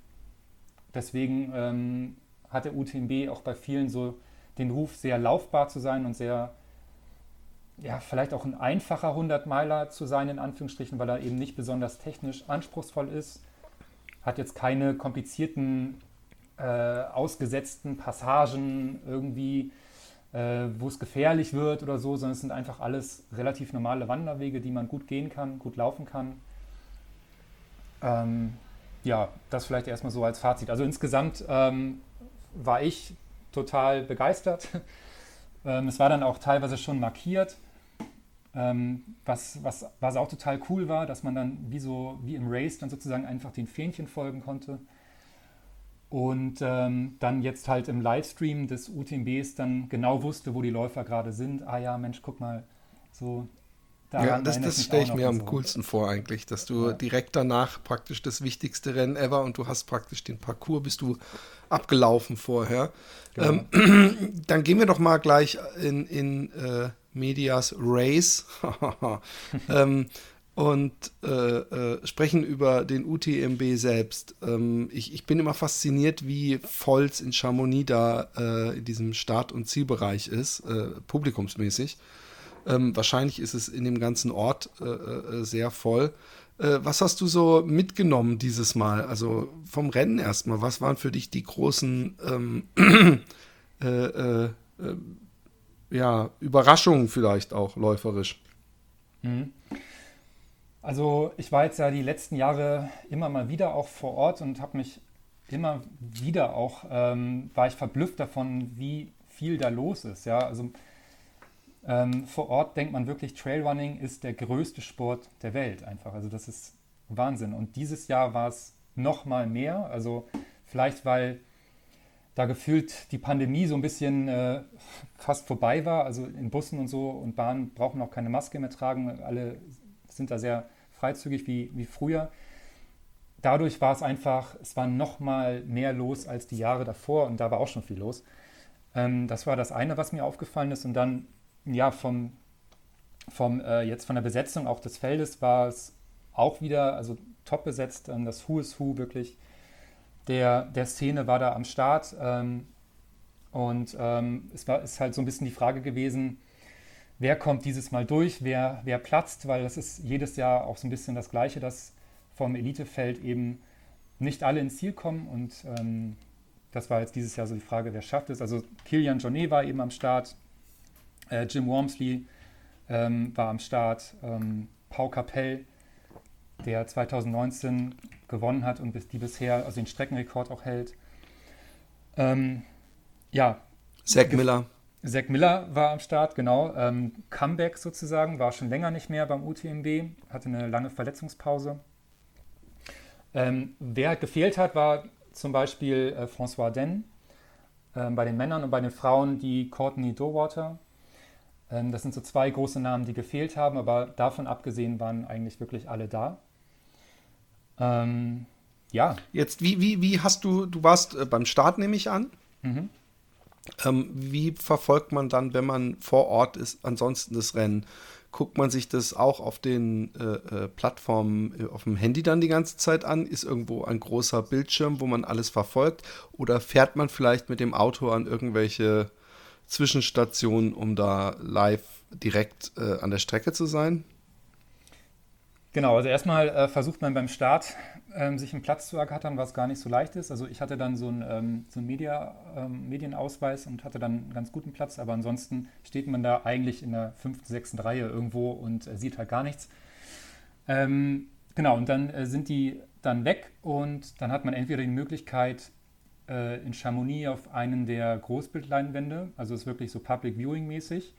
deswegen ähm, hat der UTMB auch bei vielen so den Ruf, sehr laufbar zu sein und sehr, ja, vielleicht auch ein einfacher 100-Meiler zu sein, in Anführungsstrichen, weil er eben nicht besonders technisch anspruchsvoll ist. Hat jetzt keine komplizierten, äh, ausgesetzten Passagen irgendwie äh, wo es gefährlich wird oder so, sondern es sind einfach alles relativ normale Wanderwege, die man gut gehen kann, gut laufen kann. Ähm, ja, das vielleicht erstmal so als Fazit. Also insgesamt ähm, war ich total begeistert <laughs> Ähm, es war dann auch teilweise schon markiert, ähm, was, was, was auch total cool war, dass man dann wie so wie im Race dann sozusagen einfach den Fähnchen folgen konnte. Und ähm, dann jetzt halt im Livestream des UTMBs dann genau wusste, wo die Läufer gerade sind. Ah ja, Mensch, guck mal, so ja, das, das stelle ich mir am so. coolsten vor eigentlich, dass du ja. direkt danach praktisch das wichtigste Rennen ever und du hast praktisch den Parcours, bist du abgelaufen vorher. Genau. Ähm, <clears throat> dann gehen wir doch mal gleich in, in äh, Medias Race <laughs> ähm, und äh, äh, sprechen über den UTMB selbst. Ähm, ich, ich, bin immer fasziniert, wie voll es in Chamonix da äh, in diesem Start- und Zielbereich ist, äh, publikumsmäßig. Ähm, wahrscheinlich ist es in dem ganzen Ort äh, äh, sehr voll. Was hast du so mitgenommen dieses Mal? Also vom Rennen erstmal. Was waren für dich die großen ähm, <clears throat> äh, äh, äh, ja, Überraschungen vielleicht auch läuferisch? Mhm. Also ich war jetzt ja die letzten Jahre immer mal wieder auch vor Ort und habe mich immer wieder auch, ähm, war ich verblüfft davon, wie viel da los ist. Ja, also ähm, vor Ort denkt man wirklich, Trailrunning ist der größte Sport der Welt einfach. Also das ist Wahnsinn. Und dieses Jahr war es noch mal mehr. Also vielleicht, weil da gefühlt die Pandemie so ein bisschen äh, fast vorbei war. Also in Bussen und so und Bahnen brauchen auch keine Maske mehr tragen. Alle sind da sehr freizügig wie, wie früher. Dadurch war es einfach, es war noch mal mehr los als die Jahre davor und da war auch schon viel los. Ähm, das war das eine, was mir aufgefallen ist. Und dann ja, vom, vom äh, jetzt von der Besetzung auch des Feldes war es auch wieder, also top besetzt, ähm, das Who is Who wirklich der, der Szene war da am Start. Ähm, und ähm, es war ist halt so ein bisschen die Frage gewesen, wer kommt dieses Mal durch, wer, wer platzt, weil das ist jedes Jahr auch so ein bisschen das Gleiche, dass vom Elitefeld eben nicht alle ins Ziel kommen und ähm, das war jetzt dieses Jahr so die Frage, wer schafft es. Also Kilian Jornet war eben am Start, äh, Jim Wormsley ähm, war am Start. Ähm, Pau Capell, der 2019 gewonnen hat und die bisher also den Streckenrekord auch hält. Ähm, ja. Zach Miller. Zach Miller war am Start, genau. Ähm, Comeback sozusagen, war schon länger nicht mehr beim UTMB, hatte eine lange Verletzungspause. Ähm, wer gefehlt hat, war zum Beispiel äh, François Den äh, bei den Männern und bei den Frauen die Courtney Dowater, ähm, das sind so zwei große Namen, die gefehlt haben, aber davon abgesehen waren eigentlich wirklich alle da. Ähm, ja. Jetzt, wie, wie, wie hast du, du warst äh, beim Start, nehme ich an. Mhm. Ähm, wie verfolgt man dann, wenn man vor Ort ist, ansonsten das Rennen? Guckt man sich das auch auf den äh, äh, Plattformen äh, auf dem Handy dann die ganze Zeit an? Ist irgendwo ein großer Bildschirm, wo man alles verfolgt? Oder fährt man vielleicht mit dem Auto an irgendwelche Zwischenstationen, um da live direkt äh, an der Strecke zu sein? Genau, also erstmal äh, versucht man beim Start ähm, sich einen Platz zu ergattern, was gar nicht so leicht ist. Also ich hatte dann so einen, ähm, so einen Media, ähm, Medienausweis und hatte dann einen ganz guten Platz, aber ansonsten steht man da eigentlich in der fünften, sechsten Reihe irgendwo und äh, sieht halt gar nichts. Ähm, genau, und dann äh, sind die dann weg und dann hat man entweder die Möglichkeit, äh, in Chamonix auf einen der Großbildleinwände, also ist wirklich so Public Viewing mäßig,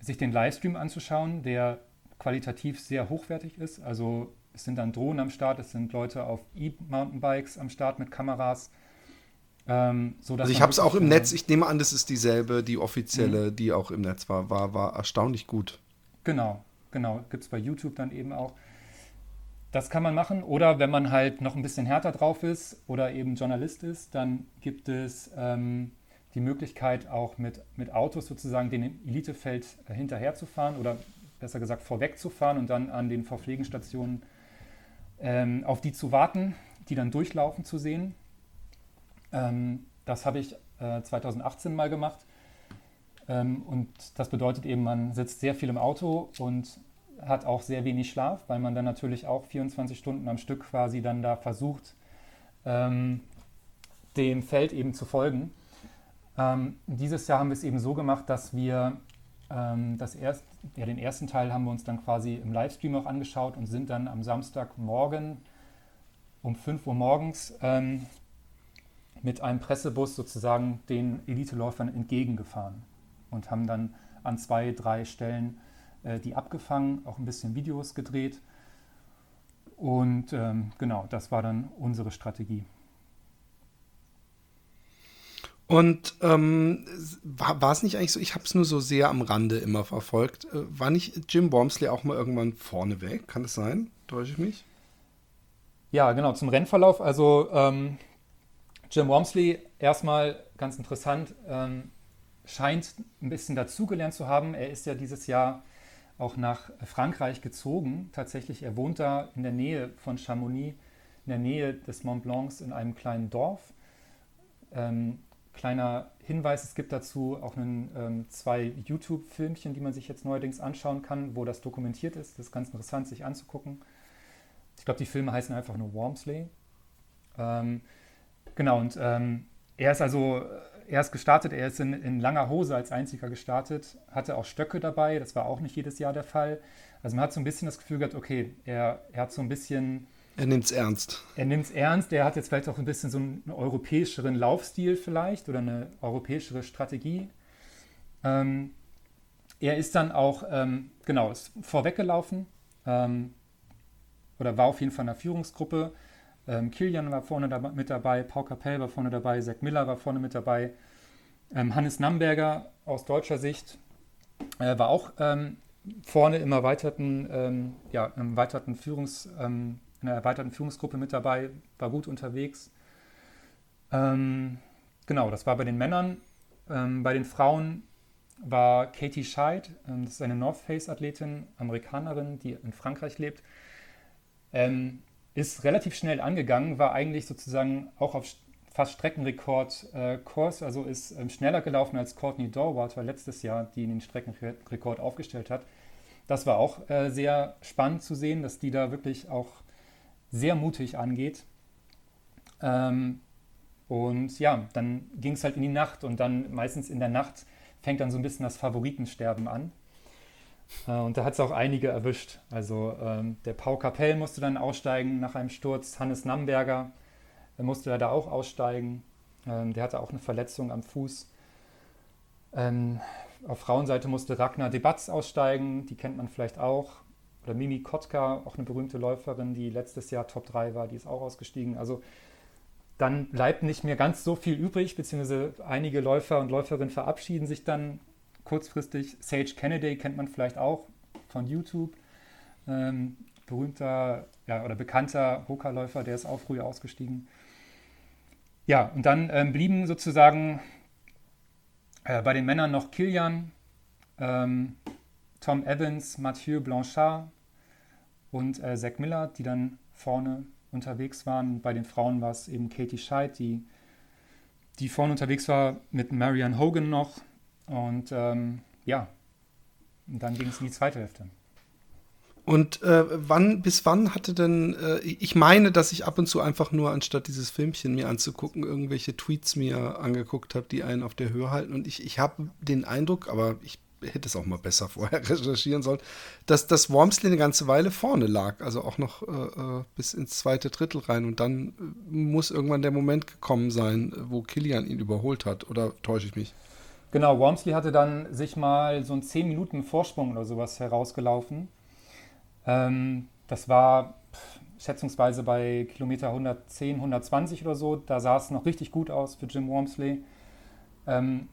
sich den Livestream anzuschauen, der qualitativ sehr hochwertig ist. Also es sind dann Drohnen am Start, es sind Leute auf E-Mountainbikes am Start mit Kameras. Ähm, so, also ich habe es auch im Netz, ich nehme an, das ist dieselbe, die offizielle, mhm. die auch im Netz war, war, war erstaunlich gut. Genau, genau, gibt es bei YouTube dann eben auch. Das kann man machen. Oder wenn man halt noch ein bisschen härter drauf ist oder eben Journalist ist, dann gibt es ähm, die Möglichkeit, auch mit, mit Autos sozusagen den Elitefeld hinterherzufahren oder besser gesagt vorwegzufahren und dann an den Verpflegungsstationen ähm, auf die zu warten, die dann durchlaufen zu sehen. Ähm, das habe ich äh, 2018 mal gemacht. Ähm, und das bedeutet eben, man sitzt sehr viel im Auto und hat auch sehr wenig Schlaf, weil man dann natürlich auch 24 Stunden am Stück quasi dann da versucht, ähm, dem Feld eben zu folgen. Ähm, dieses Jahr haben wir es eben so gemacht, dass wir das erst, ja, den ersten Teil haben wir uns dann quasi im Livestream auch angeschaut und sind dann am Samstagmorgen um 5 Uhr morgens ähm, mit einem Pressebus sozusagen den Eliteläufern entgegengefahren. und haben dann an zwei, drei Stellen äh, die abgefangen, auch ein bisschen Videos gedreht. Und ähm, genau, das war dann unsere Strategie. Und ähm, war, es nicht eigentlich so, ich habe es nur so sehr am Rande immer verfolgt, äh, war nicht Jim Wormsley auch mal irgendwann vorne weg? Kann das sein? Täusche ich mich? Ja, genau, zum Rennverlauf. Also ähm, Jim Wormsley, erstmal ganz interessant, ähm, scheint ein bisschen dazugelernt zu haben. Er ist ja dieses Jahr auch nach Frankreich gezogen. Tatsächlich, er wohnt da in der Nähe von Chamonix, in der Nähe des Mont Blancs in einem kleinen Dorf. Ähm, Kleiner Hinweis, es gibt dazu auch einen, ähm, zwei YouTube-Filmchen, die man sich jetzt neuerdings anschauen kann, wo das dokumentiert ist. Das ist ganz interessant, sich anzugucken. Ich glaube, die Filme heißen einfach nur Wormsley. Ähm, genau, und ähm, er ist also, er ist gestartet, er ist in, in, langer Hose als einziger gestartet, hatte auch Stöcke dabei, das war auch nicht jedes Jahr der Fall. Also man hat so ein bisschen das Gefühl gehabt, okay, er, er hat so ein bisschen er nimmt es ernst. Er nimmt es ernst. Er hat jetzt vielleicht auch ein bisschen so einen europäischeren Laufstil vielleicht oder eine europäischere Strategie. Ähm, er ist dann auch, ähm, genau, ist vorweggelaufen ähm, oder war auf jeden Fall in der Führungsgruppe. Ähm, Kilian war vorne da, mit dabei, Paul Capell war vorne dabei, Zack Miller war vorne mit dabei. Ähm, Hannes Namberger aus deutscher Sicht äh, war auch ähm, vorne im erweiterten, ja, im erweiterten Führungs- in erweiterten Führungsgruppe mit dabei, war gut unterwegs. Ähm, genau, das war bei den Männern. Ähm, bei den Frauen war Katie Scheid, ähm, das ist eine North Face-Athletin, Amerikanerin, die in Frankreich lebt. Ähm, ist relativ schnell angegangen, war eigentlich sozusagen auch auf fast Streckenrekord-Kurs, äh, also ist ähm, schneller gelaufen als Courtney Dorwater letztes Jahr, die den Streckenrekord aufgestellt hat. Das war auch äh, sehr spannend zu sehen, dass die da wirklich auch sehr mutig angeht. Ähm, und ja, dann ging es halt in die Nacht und dann meistens in der Nacht fängt dann so ein bisschen das Favoritensterben an. Äh, und da hat es auch einige erwischt. Also ähm, der Pau Kapell musste dann aussteigen nach einem Sturz. Hannes Namberger musste da auch aussteigen. Ähm, der hatte auch eine Verletzung am Fuß. Ähm, auf Frauenseite musste Ragnar Debatz aussteigen. Die kennt man vielleicht auch oder Mimi Kotka, auch eine berühmte Läuferin, die letztes Jahr Top 3 war, die ist auch ausgestiegen. Also dann bleibt nicht mehr ganz so viel übrig, beziehungsweise einige Läufer und Läuferinnen verabschieden sich dann kurzfristig. Sage Kennedy kennt man vielleicht auch von YouTube. Ähm, berühmter ja, oder bekannter Hoka-Läufer, der ist auch früher ausgestiegen. Ja, und dann ähm, blieben sozusagen äh, bei den Männern noch Kilian, ähm, Tom Evans, Mathieu Blanchard, und äh, Zack Miller, die dann vorne unterwegs waren. Bei den Frauen war es eben Katie Scheid, die, die vorne unterwegs war mit Marianne Hogan noch. Und ähm, ja, und dann ging es in die zweite Hälfte. Und äh, wann, bis wann hatte denn, äh, ich meine, dass ich ab und zu einfach nur, anstatt dieses Filmchen mir anzugucken, irgendwelche Tweets mir angeguckt habe, die einen auf der Höhe halten. Und ich, ich habe den Eindruck, aber ich hätte es auch mal besser <laughs> vorher recherchieren sollen, dass das Wormsley eine ganze Weile vorne lag, also auch noch äh, äh, bis ins zweite Drittel rein. Und dann äh, muss irgendwann der Moment gekommen sein, wo Kilian ihn überholt hat. Oder täusche ich mich? Genau, Wormsley hatte dann sich mal so einen 10 Minuten Vorsprung oder sowas herausgelaufen. Ähm, das war schätzungsweise bei Kilometer 110, 120 oder so. Da sah es noch richtig gut aus für Jim Wormsley. Ähm,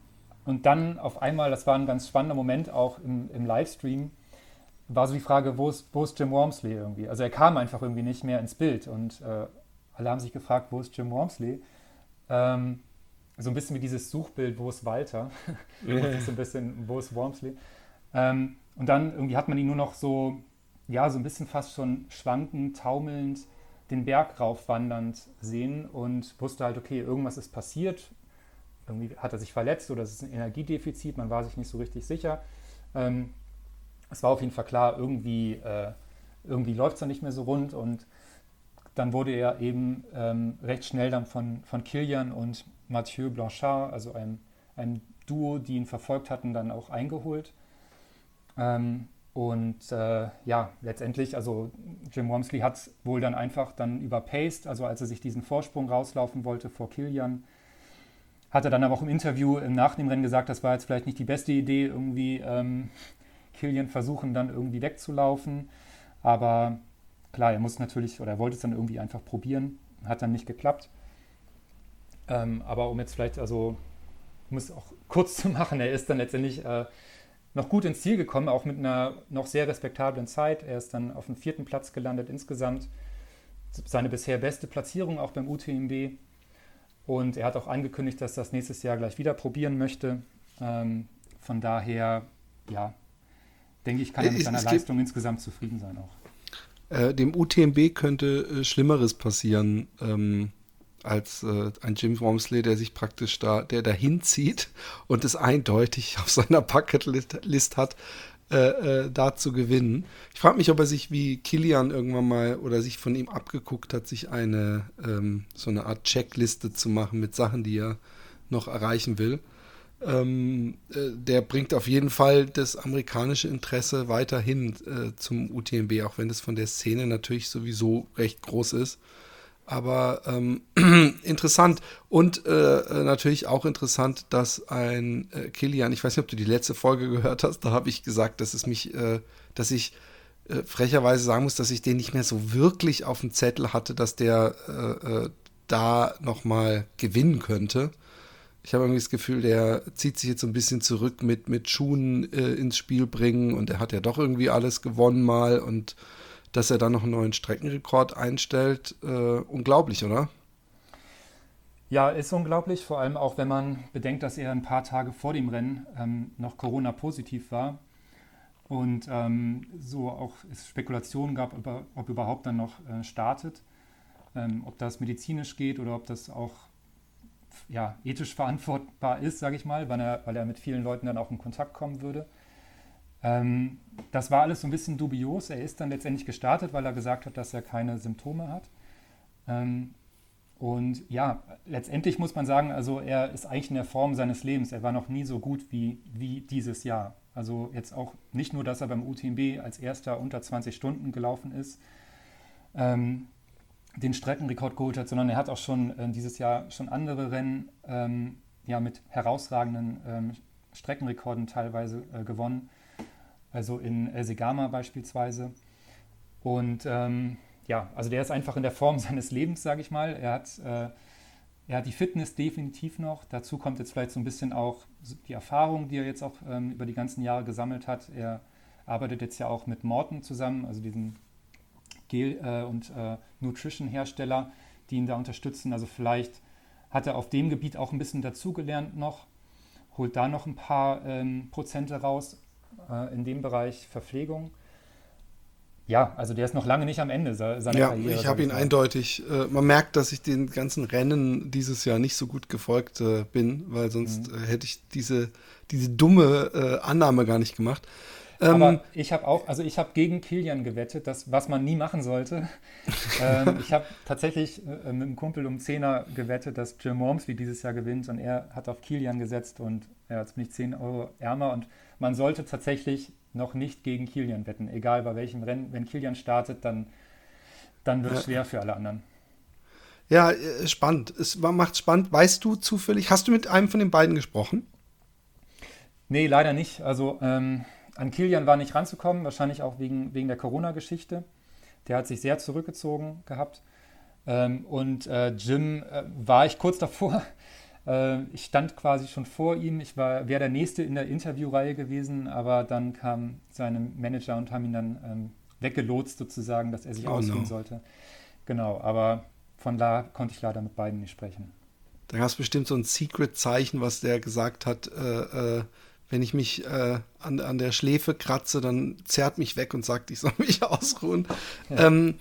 und dann auf einmal, das war ein ganz spannender Moment auch im, im Livestream, war so die Frage, wo ist, wo ist Jim Wormsley irgendwie? Also er kam einfach irgendwie nicht mehr ins Bild und äh, alle haben sich gefragt, wo ist Jim Wormsley? Ähm, so ein bisschen wie dieses Suchbild, wo ist Walter? <laughs> so ein bisschen, wo ist Wormsley? Ähm, und dann irgendwie hat man ihn nur noch so, ja, so ein bisschen fast schon schwankend, taumelnd den Berg raufwandernd sehen und wusste halt, okay, irgendwas ist passiert, irgendwie hat er sich verletzt oder es ist ein Energiedefizit, man war sich nicht so richtig sicher. Ähm, es war auf jeden Fall klar, irgendwie, äh, irgendwie läuft es dann nicht mehr so rund und dann wurde er eben ähm, recht schnell dann von, von Kilian und Mathieu Blanchard, also einem, einem Duo, die ihn verfolgt hatten, dann auch eingeholt. Ähm, und äh, ja, letztendlich, also Jim Wormsley hat wohl dann einfach dann überpaced, also als er sich diesen Vorsprung rauslaufen wollte vor Kilian, Hat er dann aber auch im Interview nach dem Rennen gesagt, das war jetzt vielleicht nicht die beste Idee, irgendwie ähm, Kilian versuchen, dann irgendwie wegzulaufen. Aber klar, er muss natürlich oder er wollte es dann irgendwie einfach probieren. Hat dann nicht geklappt. Ähm, aber um jetzt vielleicht, also, um es auch <laughs> kurz zu machen, er ist dann letztendlich äh, noch gut ins Ziel gekommen, auch mit einer noch sehr respektablen Zeit. Er ist dann auf dem vierten Platz gelandet insgesamt. Seine bisher beste Platzierung auch beim UTMB. Und er hat auch angekündigt, dass das nächstes Jahr gleich wieder probieren möchte. Ähm, von daher, ja, denke ich, kann er mit seiner Leistung insgesamt zufrieden sein auch. Äh, dem UTMB könnte äh, Schlimmeres passieren. Ähm, als äh, ein Jim Wormsley, der sich praktisch da, der dahin zieht und es eindeutig auf seiner Bucketlist hat, äh, äh, da zu gewinnen. Ich frage mich, ob er sich wie Kilian irgendwann mal oder sich von ihm abgeguckt hat, sich eine ähm, so eine Art Checkliste zu machen mit Sachen, die er noch erreichen will. Ähm, äh, der bringt auf jeden Fall das amerikanische Interesse weiterhin äh, zum UTMB, auch wenn das von der Szene natürlich sowieso recht groß ist. Aber ähm, <clears throat> interessant und äh, äh, natürlich auch interessant, dass ein äh, Kilian, ich weiß nicht, ob du die letzte Folge gehört hast, da habe ich gesagt, dass es mich, äh, dass ich äh, frecherweise sagen muss, dass ich den nicht mehr so wirklich auf dem Zettel hatte, dass der äh, da nochmal gewinnen könnte. Ich habe irgendwie das Gefühl, der zieht sich jetzt so ein bisschen zurück mit, mit Schuhen ins Spiel bringen und er hat ja doch irgendwie alles gewonnen mal und dass er dann noch einen neuen Streckenrekord einstellt. Äh, unglaublich, oder? Ja, ist unglaublich, vor allem auch wenn man bedenkt, dass er ein paar Tage vor dem Rennen ähm, noch Corona-positiv war und ähm, so auch es Spekulationen gab, ob, er, ob überhaupt dann noch äh, startet, ähm, ob das medizinisch geht oder ob das auch ja, ethisch verantwortbar ist, sage ich mal, weil er, weil er mit vielen Leuten dann auch in Kontakt kommen würde. Ähm, das war alles so ein bisschen dubios. Er ist dann letztendlich gestartet, weil er gesagt hat, dass er keine Symptome hat. Ähm, und ja, letztendlich muss man sagen, also er ist eigentlich in der Form seines Lebens. Er war noch nie so gut wie, wie dieses Jahr. Also jetzt auch nicht nur, dass er beim UTMB als erster unter 20 Stunden gelaufen ist, ähm, den Streckenrekord geholt hat, sondern er hat auch schon äh, dieses Jahr schon andere Rennen ähm, ja, mit herausragenden ähm, Streckenrekorden teilweise äh, gewonnen also in El Segama beispielsweise. Und ähm, ja, also der ist einfach in der Form <laughs> seines Lebens, sage ich mal. Er hat, äh, er hat die Fitness definitiv noch. Dazu kommt jetzt vielleicht so ein bisschen auch die Erfahrung, die er jetzt auch ähm, über die ganzen Jahre gesammelt hat. Er arbeitet jetzt ja auch mit Morton zusammen, also diesen Gel- äh, und äh, Nutrition-Hersteller, die ihn da unterstützen. Also vielleicht hat er auf dem Gebiet auch ein bisschen dazugelernt noch, holt da noch ein paar ähm, Prozente raus äh, in dem Bereich Verpflegung. Ja, also der ist noch lange nicht am Ende seiner ja, Karriere. Ich habe ihn eindeutig. Äh, man merkt, dass ich den ganzen Rennen dieses Jahr nicht so gut gefolgt äh, bin, weil sonst mhm. äh, hätte ich diese, diese dumme äh, Annahme gar nicht gemacht. Ähm, Aber ich habe auch, also ich habe gegen Kilian gewettet, das, was man nie machen sollte. <laughs> ähm, ich habe tatsächlich äh, mit einem Kumpel um Zehner gewettet, dass Jim Wormsley dieses Jahr gewinnt und er hat auf Kilian gesetzt und ja, jetzt bin ich 10 Euro ärmer und man sollte tatsächlich noch nicht gegen Kilian wetten, egal bei welchem Rennen. Wenn Kilian startet, dann, dann wird es ja. schwer für alle anderen. Ja, äh, spannend. Es macht spannend. Weißt du zufällig, hast du mit einem von den beiden gesprochen? Nee, leider nicht. Also ähm, an Kilian war nicht ranzukommen, wahrscheinlich auch wegen, wegen der Corona-Geschichte. Der hat sich sehr zurückgezogen gehabt. Ähm, und äh, Jim äh, war ich kurz davor, ich stand quasi schon vor ihm. Ich wäre der Nächste in der Interviewreihe gewesen, aber dann kam seine Manager und haben ihn dann ähm, weggelotst sozusagen, dass er sich oh ausruhen no. sollte. Genau, aber von da konnte ich leider mit beiden nicht sprechen. Da gab es bestimmt so ein Secret-Zeichen, was der gesagt hat, äh, äh, wenn ich mich äh, an, an der Schläfe kratze, dann zerrt mich weg und sagt, ich soll mich <laughs> ausruhen. Ja. Ähm,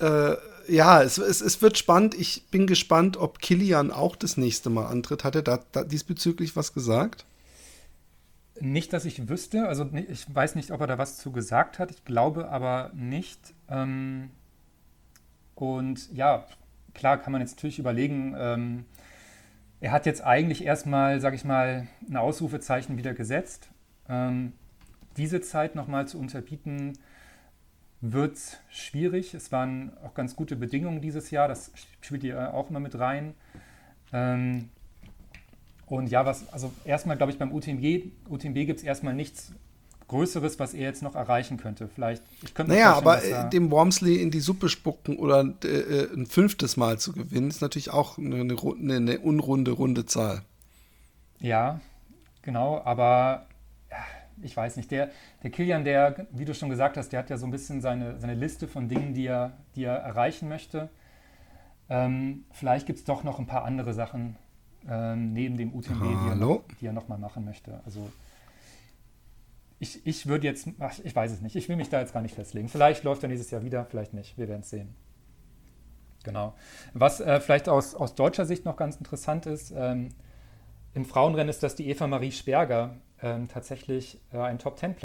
äh, ja, es, es, es, wird spannend. Ich bin gespannt, ob Kilian auch das nächste Mal antritt. Hat er da, da diesbezüglich was gesagt? Nicht, dass ich wüsste. Also ich weiß nicht, ob er da was zu gesagt hat. Ich glaube aber nicht. Ähm, und ja, klar kann man jetzt natürlich überlegen, ähm, er hat jetzt eigentlich erstmal, sage ich mal, ein Ausrufezeichen wieder gesetzt. Ähm, diese Zeit nochmal zu unterbieten, wird schwierig. Es waren auch ganz gute Bedingungen dieses Jahr, das spielt ja auch immer mit rein. Ähm, Und ja, was, also erstmal glaube ich beim UTMB, UTMB gibt es erstmal nichts Größeres, was er jetzt noch erreichen könnte. Vielleicht, ich könnte Naja, aber äh, dem Wormsley in die Suppe spucken oder äh, äh, ein fünftes Mal zu gewinnen, ist natürlich auch eine, eine, eine unrunde, runde Zahl. Ja, genau, aber ich weiß nicht, der, der Kilian, der, wie du schon gesagt hast, der hat ja so ein bisschen seine, seine Liste von Dingen, die er, die er erreichen möchte. Ähm, vielleicht gibt es doch noch ein paar andere Sachen ähm, neben dem UTMB, die er, noch, die er nochmal machen möchte. Also ich, ich würde jetzt, ach, ich weiß es nicht, ich will mich da jetzt gar nicht festlegen. Vielleicht läuft er nächstes Jahr wieder, vielleicht nicht, wir werden es sehen. Genau. Was äh, vielleicht aus, aus deutscher Sicht noch ganz interessant ist, ähm, im Frauenrennen ist das die Eva Marie Sperger ähm, tatsächlich äh, ein Top Ten.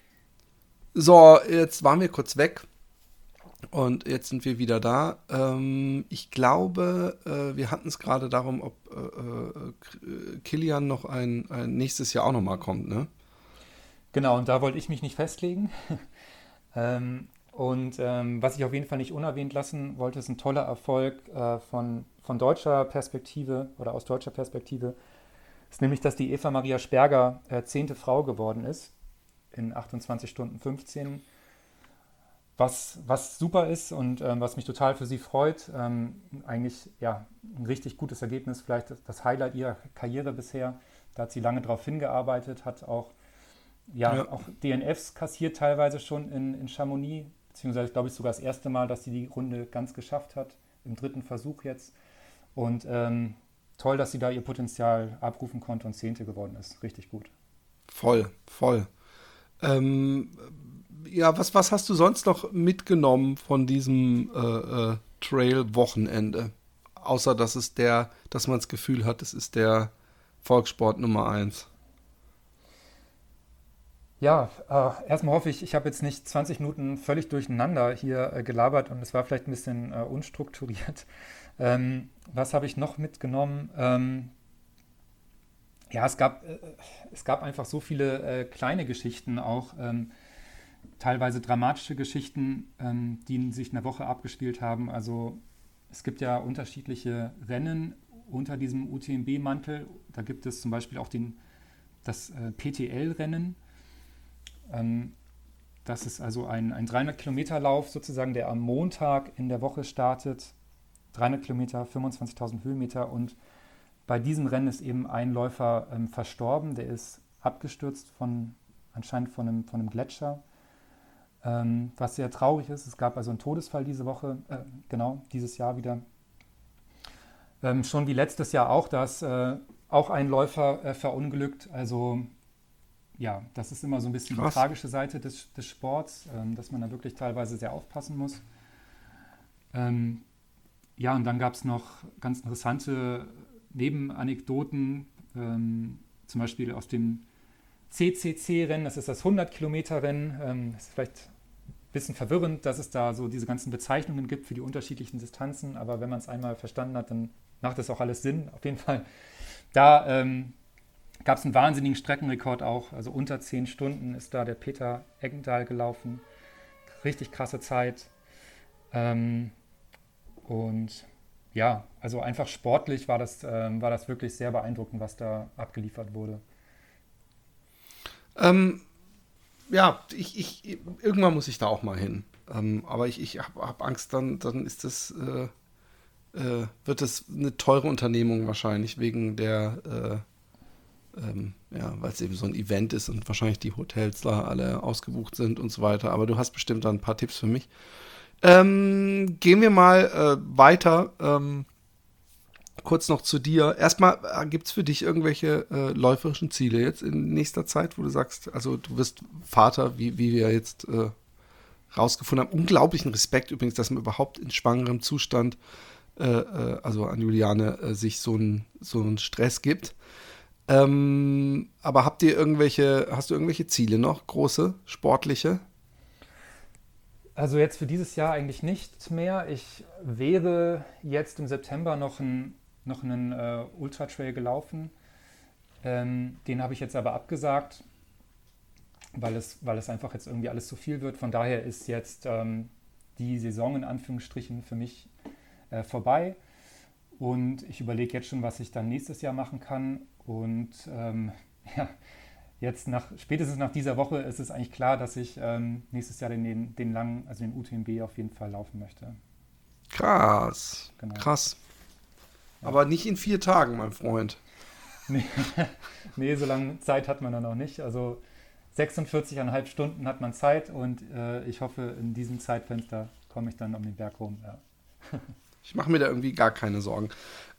So, jetzt waren wir kurz weg und jetzt sind wir wieder da. Ähm, ich glaube, äh, wir hatten es gerade darum, ob äh, äh, Kilian noch ein, ein, nächstes Jahr auch nochmal kommt, ne? Genau, und da wollte ich mich nicht festlegen. <laughs> ähm, und ähm, was ich auf jeden Fall nicht unerwähnt lassen wollte, ist ein toller Erfolg äh, von, von deutscher Perspektive oder aus deutscher Perspektive ist nämlich, dass die Eva Maria Sperger äh, zehnte Frau geworden ist in 28 Stunden 15. Was, was super ist und ähm, was mich total für sie freut. Ähm, eigentlich ja, ein richtig gutes Ergebnis, vielleicht das Highlight ihrer Karriere bisher. Da hat sie lange darauf hingearbeitet, hat auch, ja, ja. auch DNFs kassiert teilweise schon in, in Chamonix, beziehungsweise glaube ich sogar das erste Mal, dass sie die Runde ganz geschafft hat, im dritten Versuch jetzt. Und ähm, toll, dass sie da ihr Potenzial abrufen konnte und Zehnte geworden ist. Richtig gut. Voll, voll. Ähm, ja, was, was hast du sonst noch mitgenommen von diesem äh, äh, Trail-Wochenende? Außer dass es der, dass man das Gefühl hat, es ist der Volkssport Nummer eins. Ja, äh, erstmal hoffe ich, ich habe jetzt nicht 20 Minuten völlig durcheinander hier äh, gelabert und es war vielleicht ein bisschen äh, unstrukturiert. Ähm, was habe ich noch mitgenommen? Ähm, ja, es gab, äh, es gab einfach so viele äh, kleine Geschichten auch, ähm, teilweise dramatische Geschichten, ähm, die sich in der Woche abgespielt haben. Also es gibt ja unterschiedliche Rennen unter diesem UTMB-Mantel. Da gibt es zum Beispiel auch den, das äh, PTL-Rennen. Ähm, das ist also ein, ein 300-Kilometer-Lauf sozusagen, der am Montag in der Woche startet 300 Kilometer, 25.000 Höhenmeter und bei diesem Rennen ist eben ein Läufer ähm, verstorben, der ist abgestürzt von anscheinend von einem, von einem Gletscher, ähm, was sehr traurig ist. Es gab also einen Todesfall diese Woche, äh, genau, dieses Jahr wieder. Ähm, schon wie letztes Jahr auch, da ist äh, auch ein Läufer äh, verunglückt. Also ja, das ist immer so ein bisschen Krass. die tragische Seite des, des Sports, ähm, dass man da wirklich teilweise sehr aufpassen muss. Ähm, ja, und dann gab es noch ganz interessante Nebenanekdoten, ähm, zum Beispiel aus dem CCC-Rennen, das ist das 100-Kilometer-Rennen. Ähm, das ist vielleicht ein bisschen verwirrend, dass es da so diese ganzen Bezeichnungen gibt für die unterschiedlichen Distanzen, aber wenn man es einmal verstanden hat, dann macht das auch alles Sinn. Auf jeden Fall, da ähm, gab es einen wahnsinnigen Streckenrekord auch, also unter 10 Stunden ist da der Peter Eggendahl gelaufen. Richtig krasse Zeit. Ähm, und ja, also einfach sportlich war das, ähm, war das wirklich sehr beeindruckend, was da abgeliefert wurde. Ähm, ja, ich, ich, irgendwann muss ich da auch mal hin. Ähm, aber ich, ich habe hab Angst, dann, dann ist das, äh, äh, wird das eine teure Unternehmung wahrscheinlich wegen der, äh, ähm, ja, weil es eben so ein Event ist und wahrscheinlich die Hotels da alle ausgebucht sind und so weiter. Aber du hast bestimmt da ein paar Tipps für mich. Ähm, gehen wir mal äh, weiter. Ähm, kurz noch zu dir. Erstmal, äh, gibt es für dich irgendwelche äh, läuferischen Ziele jetzt in nächster Zeit, wo du sagst, also du wirst Vater, wie, wie wir jetzt äh, rausgefunden haben. Unglaublichen Respekt übrigens, dass man überhaupt in schwangerem Zustand, äh, äh also an Juliane, äh, sich so einen so Stress gibt. Ähm, aber habt ihr irgendwelche, hast du irgendwelche Ziele noch, große, sportliche? Also jetzt für dieses Jahr eigentlich nicht mehr. Ich wäre jetzt im September noch, ein, noch einen äh, Ultra Trail gelaufen. Ähm, den habe ich jetzt aber abgesagt, weil es, weil es einfach jetzt irgendwie alles zu viel wird. Von daher ist jetzt ähm, die Saison in Anführungsstrichen für mich äh, vorbei. Und ich überlege jetzt schon, was ich dann nächstes Jahr machen kann. Und ähm, <laughs> ja, jetzt nach, spätestens nach dieser Woche ist es eigentlich klar, dass ich ähm, nächstes Jahr den, den, den langen, also den UTMB auf jeden Fall laufen möchte. Krass. Genau. Krass. Ja. Aber nicht in vier Tagen, mein Freund. <laughs> Nee, <laughs> nee, so lange Zeit hat man dann noch nicht. Also 46,5 Stunden hat man Zeit und äh, ich hoffe, in diesem Zeitfenster komme ich dann um den Berg rum. Ja. <laughs> Ich mache mir da irgendwie gar keine Sorgen.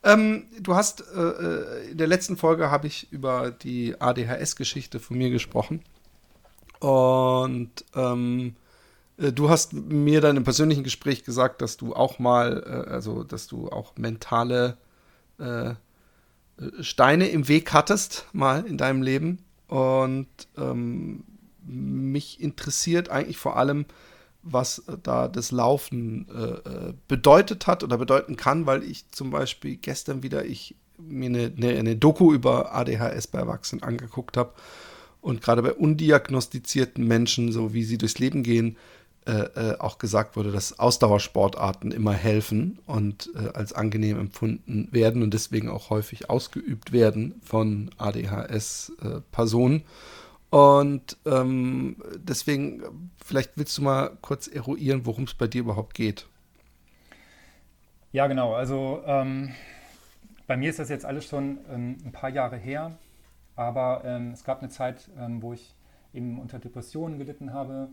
Ähm, du hast äh, äh in der letzten Folge habe ich über die ADHS-Geschichte von mir gesprochen. Und ähm, äh, du hast mir dann im persönlichen Gespräch gesagt, dass du auch mal, äh, also dass du auch mentale äh, Steine im Weg hattest, mal in deinem Leben. Und ähm, mich interessiert eigentlich vor allem, was da das Laufen äh, äh, bedeutet hat oder bedeuten kann, weil ich zum Beispiel gestern wieder ich mir eine, eine, eine Doku über ADHS bei Erwachsenen angeguckt habe und gerade bei undiagnostizierten Menschen, so wie sie durchs Leben gehen, äh, äh, auch gesagt wurde, dass Ausdauersportarten immer helfen und äh, als angenehm empfunden werden und deswegen auch häufig ausgeübt werden von ADHS-Personen. Und ähm, deswegen, vielleicht willst du mal kurz eruieren, worum es bei dir überhaupt geht. Ja, genau. Also ähm, bei mir ist das jetzt alles schon ähm, ein paar Jahre her, aber ähm, es gab eine Zeit, ähm, wo ich eben unter Depressionen gelitten habe.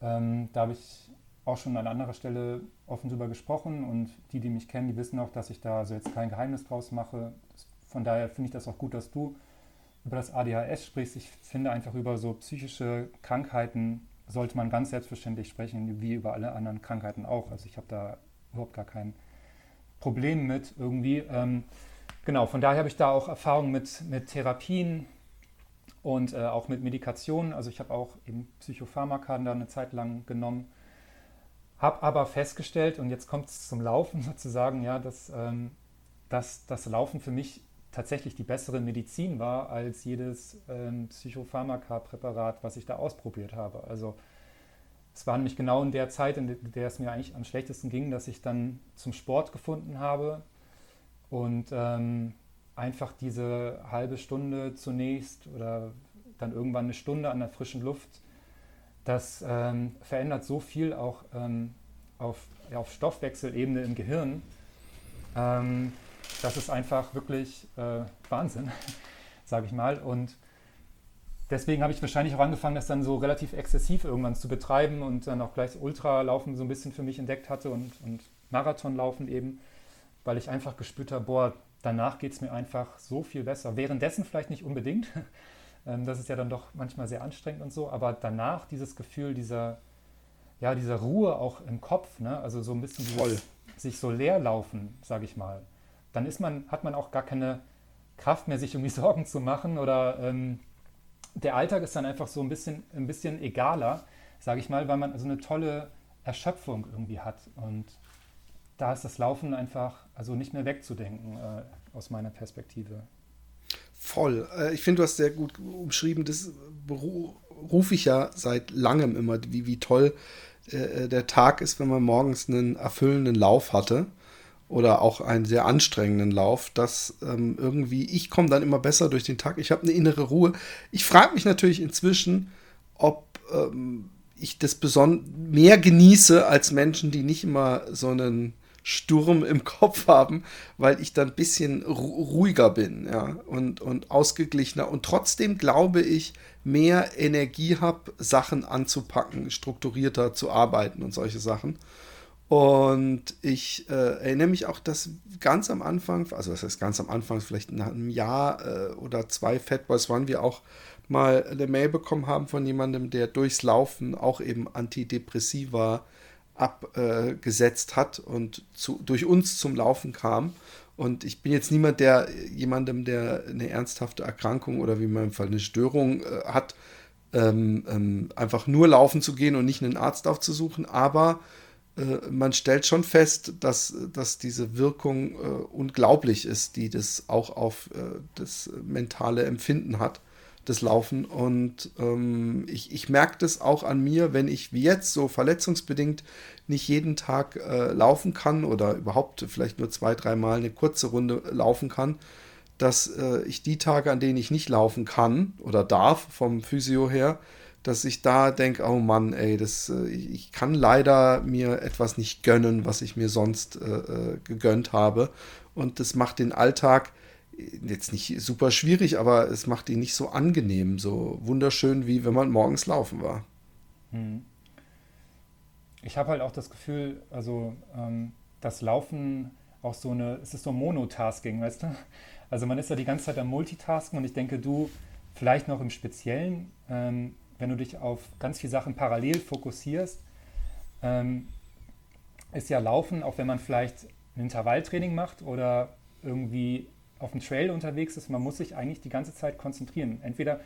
Ähm, da habe ich auch schon an anderer Stelle offen drüber gesprochen und die, die mich kennen, die wissen auch, dass ich da also jetzt kein Geheimnis draus mache. Von daher finde ich das auch gut, dass du über das ADHS sprichst. Ich finde einfach über so psychische Krankheiten sollte man ganz selbstverständlich sprechen, wie über alle anderen Krankheiten auch. Also ich habe da überhaupt gar kein Problem mit irgendwie. Ähm, genau, von daher habe ich da auch Erfahrung mit, mit Therapien und äh, auch mit Medikationen. Also ich habe auch eben Psychopharmaka da eine Zeit lang genommen. Habe aber festgestellt, und jetzt kommt es zum Laufen <laughs> sozusagen, ja, dass, ähm, dass das Laufen für mich tatsächlich die bessere Medizin war als jedes ähm, Psychopharmaka-Präparat, was ich da ausprobiert habe. Also es war nämlich genau in der Zeit, in der es mir eigentlich am schlechtesten ging, dass ich dann zum Sport gefunden habe und ähm, einfach diese halbe Stunde zunächst oder dann irgendwann eine Stunde an der frischen Luft, das ähm, verändert so viel auch ähm, auf, ja, auf Stoffwechselebene im Gehirn, ähm, das ist einfach wirklich äh, Wahnsinn, <laughs> sage ich mal. Und deswegen habe ich wahrscheinlich auch angefangen, das dann so relativ exzessiv irgendwann zu betreiben und dann auch gleich Ultralaufen so ein bisschen für mich entdeckt hatte und, und Marathonlaufen eben, weil ich einfach gespürt habe, boah, danach geht es mir einfach so viel besser. Währenddessen vielleicht nicht unbedingt. <laughs> Ähm, das ist ja dann doch manchmal sehr anstrengend und so, aber danach dieses Gefühl dieser, ja, dieser Ruhe auch im Kopf, ne? also so ein bisschen dieses, sich so leer laufen, sage ich mal dann ist man, hat man auch gar keine Kraft mehr, sich irgendwie <laughs> Sorgen zu machen oder ähm, der Alltag ist dann einfach so ein bisschen, ein bisschen egaler, sage ich mal, weil man so eine tolle Erschöpfung irgendwie hat. Und da ist das Laufen einfach also nicht mehr wegzudenken äh, aus meiner Perspektive. Voll. Äh, ich finde, du hast sehr gut umschrieben, das rufe ich ja seit langem immer, wie, wie toll äh, äh, der Tag ist, wenn man morgens einen erfüllenden Lauf hatte oder auch einen sehr anstrengenden Lauf, dass ähm, irgendwie, ich komme dann immer besser durch den Tag, ich habe eine innere Ruhe. Ich frage mich natürlich inzwischen, ob ähm, ich das mehr genieße als Menschen, die nicht immer so einen Sturm im <laughs> Kopf haben, weil ich dann ein bisschen ruhiger bin ja, und, und ausgeglichener und trotzdem glaube ich, mehr Energie habe, Sachen anzupacken, strukturierter zu arbeiten und solche Sachen. Und ich äh, erinnere mich auch, dass ganz am Anfang, also das heißt ganz am Anfang, vielleicht nach einem Jahr äh, oder zwei Fatboys waren wir auch mal eine Mail bekommen haben von jemandem, der durchs Laufen auch eben Antidepressiva abgesetzt äh, hat und zu, durch uns zum Laufen kam. Und ich bin jetzt niemand, der jemandem, der eine ernsthafte Erkrankung oder wie in meinem Fall eine Störung äh, hat, ähm, ähm, einfach nur laufen zu gehen und nicht einen Arzt aufzusuchen. Aber man stellt schon fest, dass, dass diese Wirkung äh, unglaublich ist, die das auch auf äh, das mentale Empfinden hat. das Laufen. Und ähm, ich, ich merke das auch an mir, wenn ich wie jetzt so verletzungsbedingt nicht jeden Tag äh, laufen kann oder überhaupt vielleicht nur zwei, dreimal eine kurze Runde laufen kann, dass äh, ich die Tage, an denen ich nicht laufen kann oder darf vom Physio her, dass ich da denke, oh Mann, ey, das, äh, ich kann leider mir etwas nicht gönnen, was ich mir sonst äh, äh gegönnt habe. Und das macht den Alltag jetzt nicht super schwierig, aber es macht ihn nicht so angenehm, so wunderschön, wie wenn man morgens laufen war. Hm. Ich habe halt auch das Gefühl, also ähm, das Laufen auch so eine, es ist so Monotasking, weißt du? Also man ist ja die ganze Zeit am Multitasken und ich denke, du vielleicht noch im Speziellen, ähm, wenn du dich auf ganz viele Sachen parallel fokussierst, ähm, ist ja Laufen, auch wenn man vielleicht ein Intervalltraining macht oder irgendwie auf dem Trail unterwegs ist, man muss sich eigentlich die ganze Zeit konzentrieren. Entweder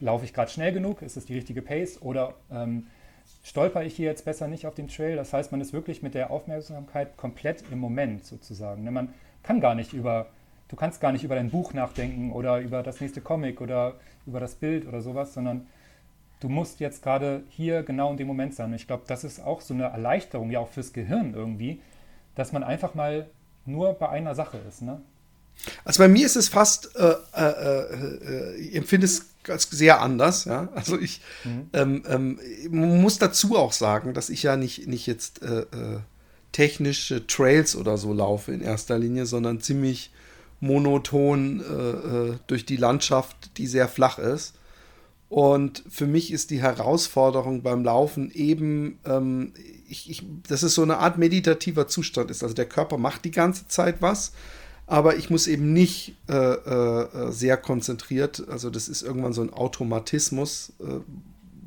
laufe ich gerade schnell genug, ist es die richtige Pace, oder ähm, stolper ich hier jetzt besser nicht auf dem Trail. Das heißt, man ist wirklich mit der Aufmerksamkeit komplett im Moment sozusagen. Ne, man kann gar nicht über, du kannst gar nicht über dein Buch nachdenken oder über das nächste Comic oder über das Bild oder sowas, sondern du musst jetzt gerade hier genau in dem Moment sein. Und ich glaube, das ist auch so eine Erleichterung, ja auch fürs Gehirn irgendwie, dass man einfach mal nur bei einer Sache ist. Ne? Also bei mir ist es fast, äh, äh, äh, ich empfinde es als sehr anders. Ja? Also ich mhm. ähm, ähm, muss dazu auch sagen, dass ich ja nicht, nicht jetzt äh, äh, technische Trails oder so laufe in erster Linie, sondern ziemlich monoton äh, durch die Landschaft, die sehr flach ist. Und für mich ist die Herausforderung beim Laufen eben, ähm, ich, ich, dass es so eine Art meditativer Zustand ist. Also der Körper macht die ganze Zeit was aber ich muss eben nicht äh, äh, sehr konzentriert, also das ist irgendwann so ein Automatismus, äh,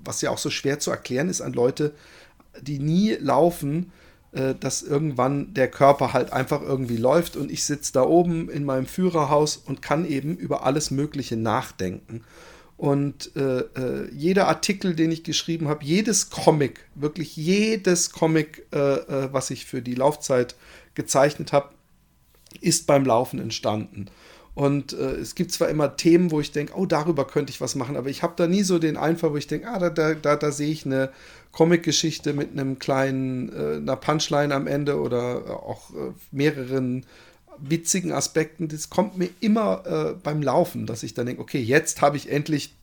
was ja auch so schwer zu erklären ist an Leute, die nie laufen, äh, dass irgendwann der Körper halt einfach irgendwie läuft und ich sitze da oben in meinem Führerhaus und kann eben über alles Mögliche nachdenken. Und äh, äh, jeder Artikel, den ich geschrieben habe, jedes Comic, wirklich jedes Comic, was ich für die Laufzeit gezeichnet habe, ist beim Laufen entstanden. Und äh, es gibt zwar immer Themen, wo ich denke, oh, darüber könnte ich was machen, aber ich habe da nie so den Einfall, wo ich denke, ah, da, da, da, da sehe ich eine Comic-Geschichte mit einem kleinen, äh, einer Punchline am Ende oder auch äh, mehreren witzigen Aspekten. Das kommt mir immer äh, beim Laufen, dass ich dann denke, okay, jetzt habe ich endlich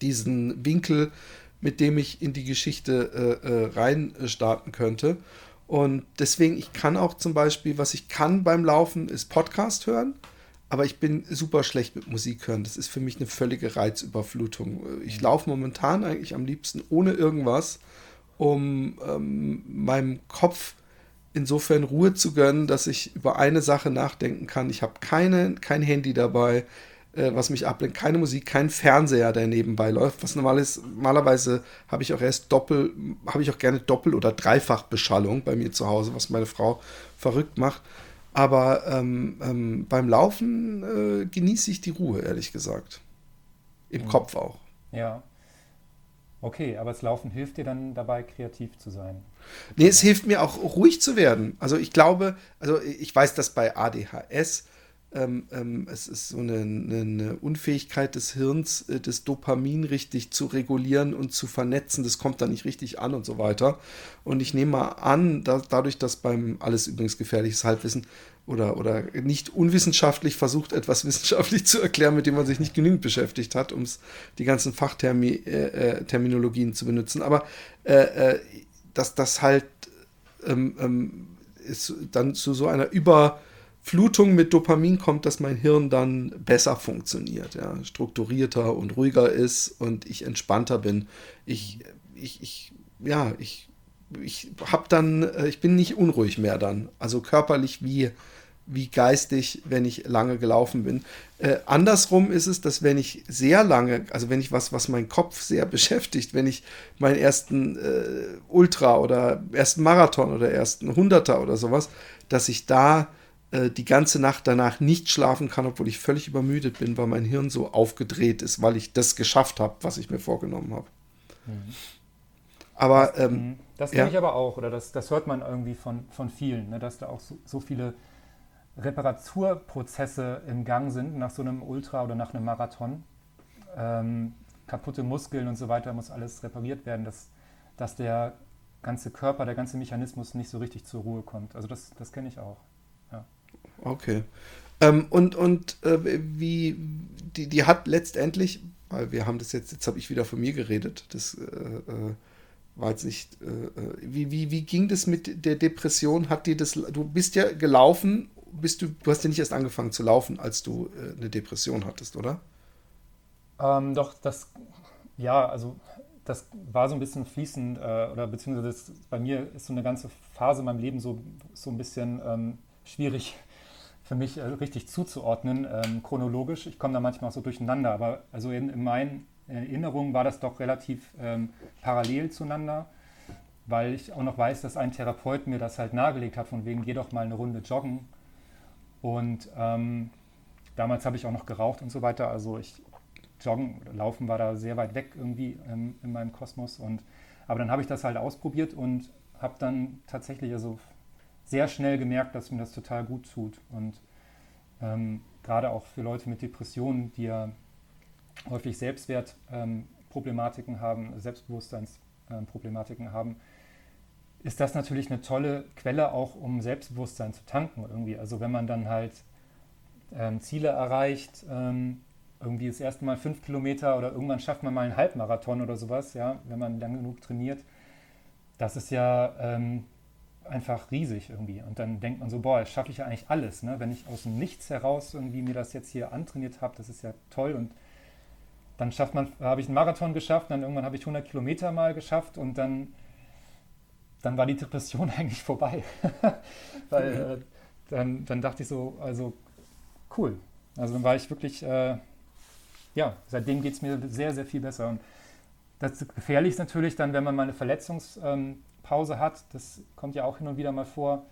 diesen Winkel, mit dem ich in die Geschichte äh, äh, rein starten könnte. Und deswegen, ich kann auch zum Beispiel, was ich kann beim Laufen, ist Podcast hören. Aber ich bin super schlecht mit Musik hören. Das ist für mich eine völlige Reizüberflutung. Ich laufe momentan eigentlich am liebsten ohne irgendwas, um ähm, meinem Kopf insofern Ruhe zu gönnen, dass ich über eine Sache nachdenken kann. Ich habe keine, kein Handy dabei äh, was mich ablenkt. Keine Musik, kein Fernseher, der nebenbei läuft. Was normal ist, normalerweise habe ich auch erst doppel, habe ich auch gerne Doppel- oder Dreifachbeschallung bei mir zu Hause, was meine Frau verrückt macht. Aber ähm, ähm, beim Laufen äh, genieße ich die Ruhe, ehrlich gesagt. Im mhm. Kopf auch. Ja. Okay, aber das Laufen hilft dir dann dabei, kreativ zu sein? Nee, es hilft mir auch ruhig zu werden. Also ich glaube, also ich weiß, dass bei ADHS ähm, ähm, es ist so eine, eine, Unfähigkeit des Hirns, äh, das Dopamin richtig zu regulieren und zu vernetzen. Das kommt da nicht richtig an und so weiter. Und ich nehme mal an, dass dadurch, dass beim alles übrigens gefährliches Halbwissen oder, oder nicht unwissenschaftlich versucht, etwas <laughs> wissenschaftlich zu erklären, mit dem man sich nicht genügend beschäftigt hat, um die ganzen Fachterminologien äh, äh zu benutzen. Aber äh, äh, dass das halt ähm, ähm, dann zu so einer Über- Flutung mit Dopamin kommt, dass mein Hirn dann besser funktioniert, ja, strukturierter und ruhiger ist und ich entspannter bin. Ich, ich, ich ja, ich, ich habe dann, äh, ich bin nicht unruhig mehr dann, also körperlich wie, wie geistig, wenn ich lange gelaufen bin. Äh, andersrum ist es, dass wenn ich sehr lange, also wenn ich was, was meinen Kopf sehr <laughs> beschäftigt, wenn ich meinen ersten äh, Ultra oder ersten Marathon oder ersten Hunderter oder sowas, dass ich da äh, die ganze Nacht danach nicht schlafen kann, obwohl ich völlig übermüdet bin, weil mein Hirn so aufgedreht ist, weil ich das geschafft habe, was ich mir vorgenommen habe. Mhm. Aber ähm, mhm. das kenne ja. ich aber auch, oder das, das hört man irgendwie von, von vielen, ne, dass da auch so, so viele Reparaturprozesse im Gang sind nach so einem Ultra oder nach einem Marathon. ähm, kaputte Muskeln und so weiter, muss alles repariert werden, dass, dass der ganze Körper, der ganze Mechanismus nicht so richtig zur Ruhe kommt. Also das, das kenne ich auch. Okay. Ähm, und und äh, wie, die, die hat letztendlich, weil wir haben das jetzt, jetzt habe ich wieder von mir geredet, das äh, äh war jetzt nicht, äh, äh, wie, wie, wie ging das mit der Depression? Hat dir das, du bist ja gelaufen, bist du, du hast ja nicht erst angefangen zu laufen, als du äh, eine Depression hattest, oder? Ähm, doch, das, ja, also das war so ein bisschen fließend, äh, oder beziehungsweise das, bei mir ist so eine ganze Phase in meinem Leben so, so ein bisschen ähm, schwierig für mich äh, richtig zuzuordnen, ähm, chronologisch. Ich komme da manchmal auch so durcheinander, aber also in, in meinen Erinnerungen war das doch relativ ähm, parallel zueinander, weil ich auch noch weiß, dass ein Therapeut mir das halt nahegelegt hat, von wegen, geh doch mal eine Runde joggen. Und ähm, damals habe ich auch noch geraucht und so weiter, also ich Joggen, Laufen war da sehr weit weg irgendwie ähm, in meinem Kosmos. Und, aber dann habe ich das halt ausprobiert und habe dann tatsächlich also sehr schnell gemerkt, dass mir das total gut tut. Und ähm, gerade auch für Leute mit Depressionen, die ja häufig Selbstwertproblematiken ähm, haben, Selbstbewusstseinsproblematiken haben, ist das natürlich eine tolle Quelle auch, um Selbstbewusstsein zu tanken irgendwie. Also wenn man dann halt ähm, Ziele erreicht, ähm, irgendwie das erste Mal fünf Kilometer oder irgendwann schafft man mal einen Halbmarathon oder sowas, ja, wenn man lang genug trainiert. Das ist ja ähm, einfach riesig irgendwie. Und dann denkt man so, boah, das schaffe ich ja eigentlich alles. Ne? Wenn ich aus dem Nichts heraus irgendwie mir das jetzt hier antrainiert habe, das ist ja toll. Und dann schafft man, habe ich einen Marathon geschafft, dann irgendwann habe ich 100 Kilometer mal geschafft und dann, dann war die Depression <laughs> eigentlich vorbei. <laughs> Weil äh, dann, dann dachte ich so, also cool. Also dann war ich wirklich äh, ja, seitdem geht es mir sehr, sehr viel besser. Und das gefährlich ist natürlich dann, wenn man mal eine Verletzungspause ähm, hat, das kommt ja auch hin und wieder mal vor,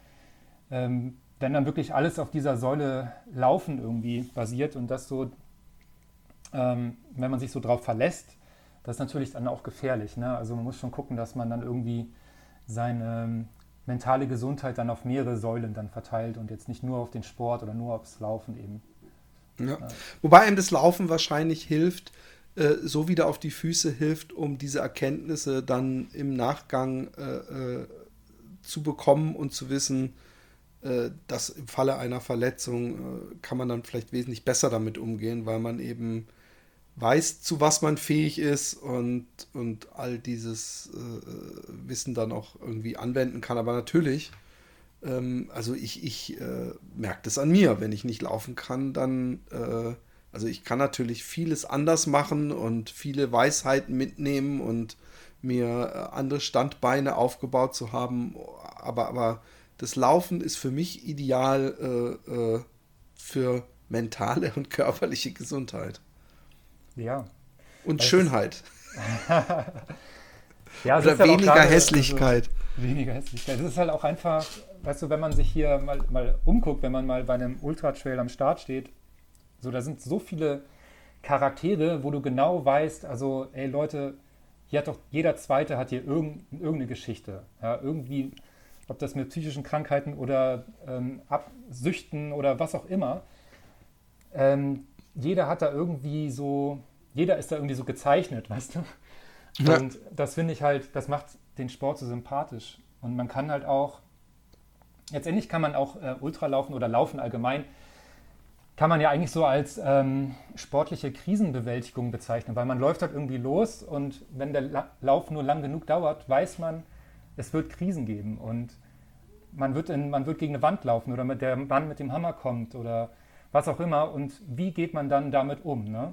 ähm, wenn dann wirklich alles auf dieser Säule Laufen irgendwie basiert und das so, ähm, wenn man sich so drauf verlässt, das ist natürlich dann auch gefährlich. Ne? Also man muss schon gucken, dass man dann irgendwie seine ähm, mentale Gesundheit dann auf mehrere Säulen dann verteilt und jetzt nicht nur auf den Sport oder nur aufs Laufen eben. Ja. Wobei einem das Laufen wahrscheinlich hilft, äh, so wieder auf die Füße hilft, um diese Erkenntnisse dann im Nachgang äh, äh, zu bekommen und zu wissen, äh, dass im Falle einer Verletzung äh, kann man dann vielleicht wesentlich besser damit umgehen, weil man eben weiß, zu was man fähig ist und, und all dieses äh, Wissen dann auch irgendwie anwenden kann. Aber natürlich ähm, also ich, ich äh, merke das an mir. Wenn ich nicht laufen kann, dann, äh, also ich kann natürlich vieles anders machen und viele Weisheiten mitnehmen und mir äh, andere Standbeine aufgebaut zu haben. Aber, aber das Laufen ist für mich ideal äh, äh, für mentale und körperliche Gesundheit. Ja. Und Schönheit. <laughs> ja, Oder weniger grade, Hässlichkeit. Also, weniger Hässlichkeit. Das ist halt auch einfach weißt du, wenn man sich hier mal, mal umguckt, wenn man mal bei einem Ultra-Trail am Start steht, so, da sind so viele Charaktere, wo du genau weißt, also, ey Leute, hier hat doch jeder Zweite hat hier irgendeine Geschichte. Ja, irgendwie, ob das mit psychischen Krankheiten oder ähm, Absüchten oder was auch immer. Ähm, jeder hat da irgendwie so, jeder ist da irgendwie so gezeichnet, <laughs> weißt du? Ja. Und das finde ich halt, das macht den Sport so sympathisch. Und man kann halt auch Letztendlich kann man auch äh, Ultralaufen oder Laufen allgemein, kann man ja eigentlich so als ähm, sportliche Krisenbewältigung bezeichnen, weil man läuft halt irgendwie los und wenn der La Lauf nur lang genug dauert, weiß man, es wird Krisen geben und man wird, in, man wird gegen eine Wand laufen oder mit der Mann mit dem Hammer kommt oder was auch immer und wie geht man dann damit um? Ne?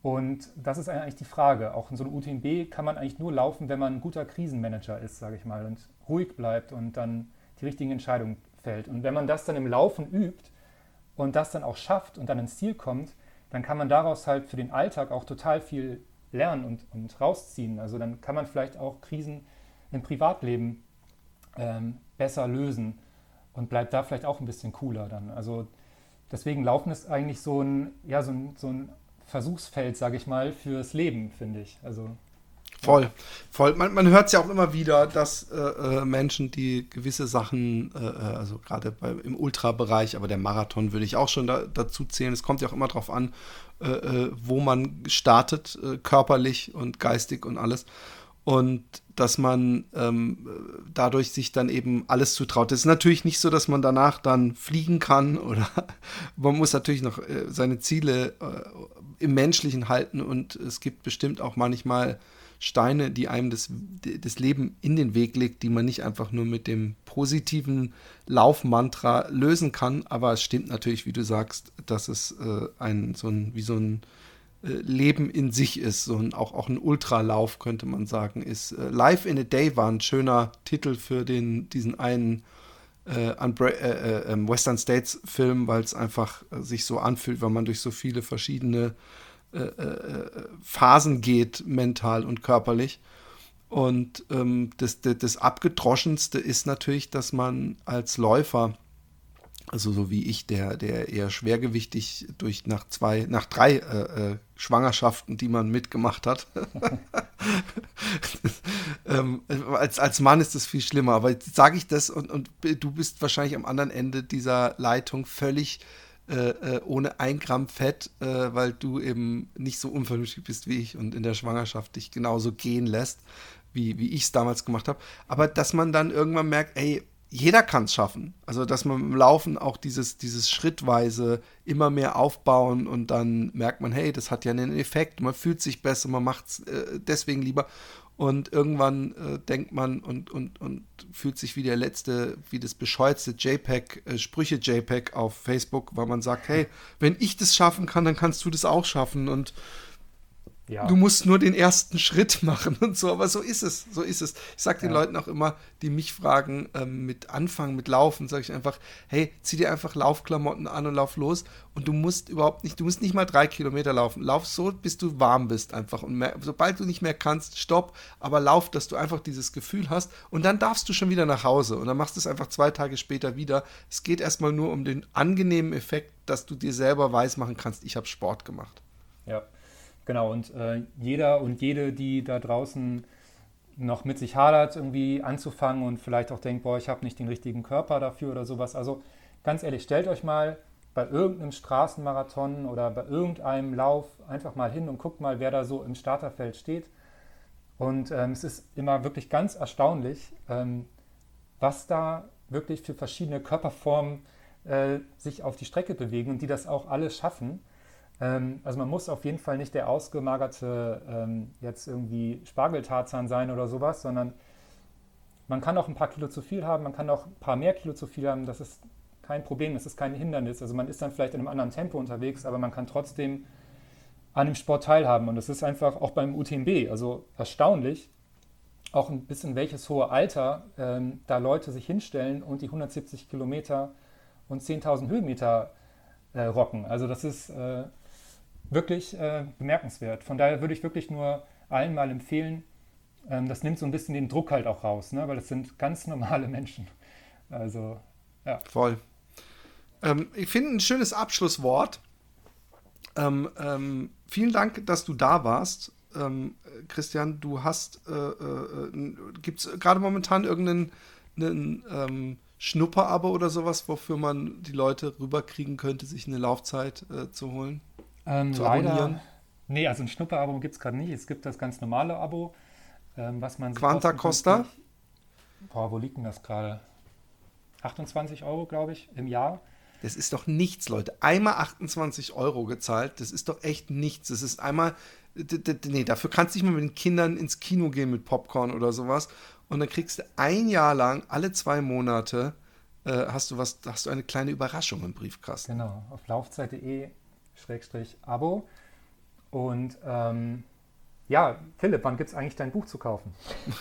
Und das ist eigentlich die Frage. Auch in so einem UTMB kann man eigentlich nur laufen, wenn man ein guter Krisenmanager ist, sage ich mal, und ruhig bleibt und dann die richtigen Entscheidungen fällt. Und wenn man das dann im Laufen übt und das dann auch schafft und dann ins Ziel kommt, dann kann man daraus halt für den Alltag auch total viel lernen und, und rausziehen. Also dann kann man vielleicht auch Krisen im Privatleben ähm, besser lösen und bleibt da vielleicht auch ein bisschen cooler dann. Also deswegen Laufen ist eigentlich so ein, ja, so ein, so ein Versuchsfeld, sage ich mal, fürs Leben, finde ich. Also Voll, voll. Man, man hört es ja auch immer wieder, dass äh, äh Menschen, die gewisse Sachen, äh, äh also gerade im Ultrabereich, aber der Marathon würde ich auch schon da, dazu zählen. Es kommt ja auch immer darauf an, äh, äh, wo man startet, körperlich und geistig und alles. Und dass man ähm, dadurch sich dann eben alles zutraut. Es ist natürlich nicht so, dass man danach dann fliegen kann <laughs> oder man muss natürlich noch seine Ziele im Menschlichen halten und es gibt bestimmt auch manchmal Steine, die einem das, das Leben in den Weg legt, die man nicht einfach nur mit dem positiven Laufmantra lösen kann. Aber es stimmt natürlich, wie du sagst, dass es äh, ein, so ein, wie so ein äh, Leben in sich ist. So ein, auch, auch ein Ultralauf, könnte man sagen, ist. Äh, Life in a Day war ein schöner Titel für den, diesen einen äh, äh, äh, ähm, Western States Film, weil es einfach sich so anfühlt, wenn man durch so viele verschiedene Phasen geht, mental und körperlich. Und ähm, das, das, das Abgedroschenste ist natürlich, dass man als Läufer, also so wie ich, der, der eher schwergewichtig durch nach zwei, nach drei äh, äh, Schwangerschaften, die man mitgemacht hat. <laughs> ähm, als, als Mann ist das viel schlimmer, aber jetzt sage ich das und, und du bist wahrscheinlich am anderen Ende dieser Leitung völlig äh, äh, ohne ein Gramm Fett, äh, weil du eben nicht so unvernünftig bist wie ich und in der Schwangerschaft dich genauso gehen lässt, wie, wie ich es damals gemacht habe. Aber dass man dann irgendwann merkt, ey, jeder kann es schaffen. Also, dass man im Laufen auch dieses, dieses schrittweise immer mehr aufbauen und dann merkt man, hey, das hat ja einen Effekt, man fühlt sich besser, man macht es äh, deswegen lieber. Und irgendwann äh, denkt man und, und, und fühlt sich wie der letzte, wie das bescheuerte JPEG, äh, Sprüche-JPEG auf Facebook, weil man sagt, hey, wenn ich das schaffen kann, dann kannst du das auch schaffen. Und ja. Du musst nur den ersten Schritt <laughs> machen und so, aber so ist es, so ist es. Ich sage den ja. Leuten auch immer, die mich fragen, ähm, mit Anfangen, mit Laufen, sage ich einfach, hey, zieh dir einfach Laufklamotten an und lauf los und du musst überhaupt nicht, du musst nicht mal drei Kilometer laufen. Lauf so, bis du warm bist einfach und mehr, sobald du nicht mehr kannst, stopp, aber lauf, dass du einfach dieses Gefühl hast und dann darfst du schon wieder nach Hause und dann machst du es einfach zwei Tage später wieder. Es geht erstmal nur um den angenehmen Effekt, dass du dir selber weismachen kannst, ich habe Sport gemacht. Ja. Genau, und äh, jeder und jede, die da draußen noch mit sich hadert, irgendwie anzufangen und vielleicht auch denkt, boah, ich habe nicht den richtigen Körper dafür oder sowas. Also ganz ehrlich, stellt euch mal bei irgendeinem Straßenmarathon oder bei irgendeinem Lauf einfach mal hin und guckt mal, wer da so im Starterfeld steht. Und ähm, es ist immer wirklich ganz erstaunlich, ähm, was da wirklich für verschiedene Körperformen äh, sich auf die Strecke bewegen und die das auch alle schaffen. Ähm, also man muss auf jeden Fall nicht der ausgemagerte ähm, jetzt irgendwie Spargeltarzan sein oder sowas, sondern man kann auch ein paar Kilo zu viel haben, man kann auch ein paar mehr Kilo zu viel haben, das ist kein Problem, das ist kein Hindernis. Also man ist dann vielleicht in einem anderen Tempo unterwegs, aber man kann trotzdem an dem Sport teilhaben. Und das ist einfach auch beim UTMB, also erstaunlich, auch ein bisschen welches hohe Alter ähm, da Leute sich hinstellen und die 170 Kilometer und 10.000 Höhenmeter äh, rocken. Also das ist äh, wirklich äh, bemerkenswert. Von daher würde ich wirklich nur allen mal empfehlen, ähm, das nimmt so ein bisschen den Druck halt auch raus, ne? weil das sind ganz <laughs> normale Menschen. Also, ja. Voll. Ähm, ich finde ein schönes Abschlusswort. Ähm, ähm, vielen Dank, dass du da warst. Ähm, Christian, du hast, äh, äh, gibt es gerade momentan irgendeinen ähm, Schnupper-Abo oder sowas, wofür man die Leute rüberkriegen könnte, sich eine Laufzeit äh, zu holen? Ähm, zu leider, abonnieren? Nee, also ein Schnupper-Abo gibt es gerade nicht. Es gibt das ganz normale Abo, ähm, was man Quanta Costa? Boah, wo liegt denn das gerade? 28 Euro, glaube ich, im Jahr. Das ist doch nichts, Leute. Einmal 28 Euro gezahlt, das ist doch echt nichts. Das ist einmal, nee, dafür kannst du nicht mal mit den Kindern ins Kino gehen mit Popcorn oder sowas. Und dann kriegst du ein Jahr lang, alle zwei Monate, äh, hast du was, hast du eine kleine Überraschung im Briefkasten. Genau, auf laufzeit.de Abo. Und ähm, ja, Philipp, wann gibt es eigentlich dein Buch zu kaufen?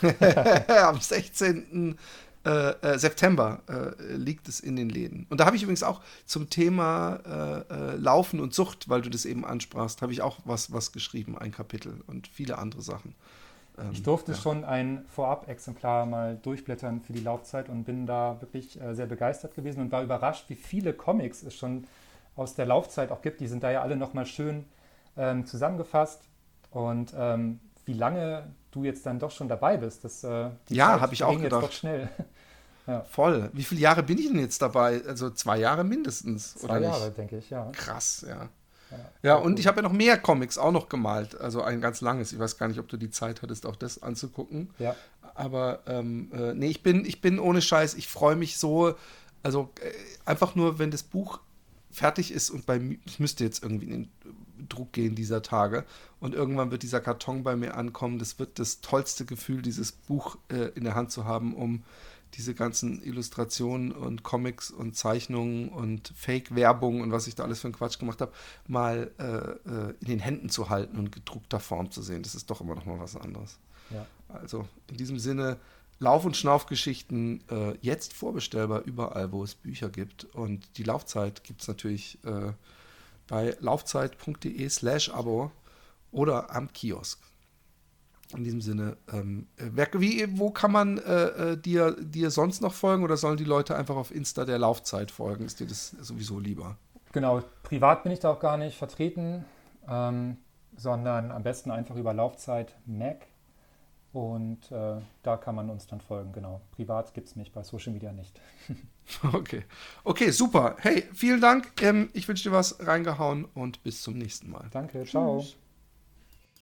<laughs> Am 16. Äh, äh, September äh, liegt es in den Läden. Und da habe ich übrigens auch zum Thema äh, äh, Laufen und Sucht, weil du das eben ansprachst, habe ich auch was, was geschrieben, ein Kapitel und viele andere Sachen. Ähm, ich durfte ja. schon ein Vorab-Exemplar mal durchblättern für die Laufzeit und bin da wirklich äh, sehr begeistert gewesen und war überrascht, wie viele Comics es schon aus der Laufzeit auch gibt. Die sind da ja alle nochmal schön ähm, zusammengefasst und ähm, wie lange du jetzt dann doch schon dabei bist. Das, äh, ja, habe ich auch gedacht. Jetzt doch schnell. <laughs> ja. Voll. Wie viele Jahre bin ich denn jetzt dabei? Also zwei Jahre mindestens, zwei oder Jahre, denke ich, ja. Krass, ja. Ja, ja und ich habe ja noch mehr Comics auch noch gemalt, also ein ganz langes. Ich weiß gar nicht, ob du die Zeit hattest, auch das anzugucken. Ja. Aber ähm, äh, nee, ich bin, ich bin ohne Scheiß, ich freue mich so, also äh, einfach nur, wenn das Buch fertig ist und bei mir, es müsste jetzt irgendwie in den Druck gehen dieser Tage und irgendwann wird dieser Karton bei mir ankommen. Das wird das tollste Gefühl, dieses Buch äh, in der Hand zu haben, um diese ganzen Illustrationen und Comics und Zeichnungen und Fake-Werbung und was ich da alles für einen Quatsch gemacht habe, mal äh, äh, in den Händen zu halten und gedruckter Form zu sehen. Das ist doch immer noch mal was anderes. Ja. Also in diesem Sinne, Lauf- und Schnaufgeschichten äh, jetzt vorbestellbar überall, wo es Bücher gibt. Und die Laufzeit gibt es natürlich äh, bei laufzeit.de slash Abo oder am Kiosk. In diesem Sinne, ähm, wie, wo kann man äh, äh, dir, dir sonst noch folgen oder sollen die Leute einfach auf Insta der Laufzeit folgen? Ist dir das sowieso lieber? Genau, privat bin ich da auch gar nicht vertreten, ähm, sondern am besten einfach über Laufzeit Mac. Und äh, da kann man uns dann folgen, genau. Privat gibt es mich, bei Social Media nicht. <laughs> okay. Okay, super. Hey, vielen Dank. Ähm, ich wünsche dir was reingehauen und bis zum nächsten Mal. Danke, ciao. Tschüss.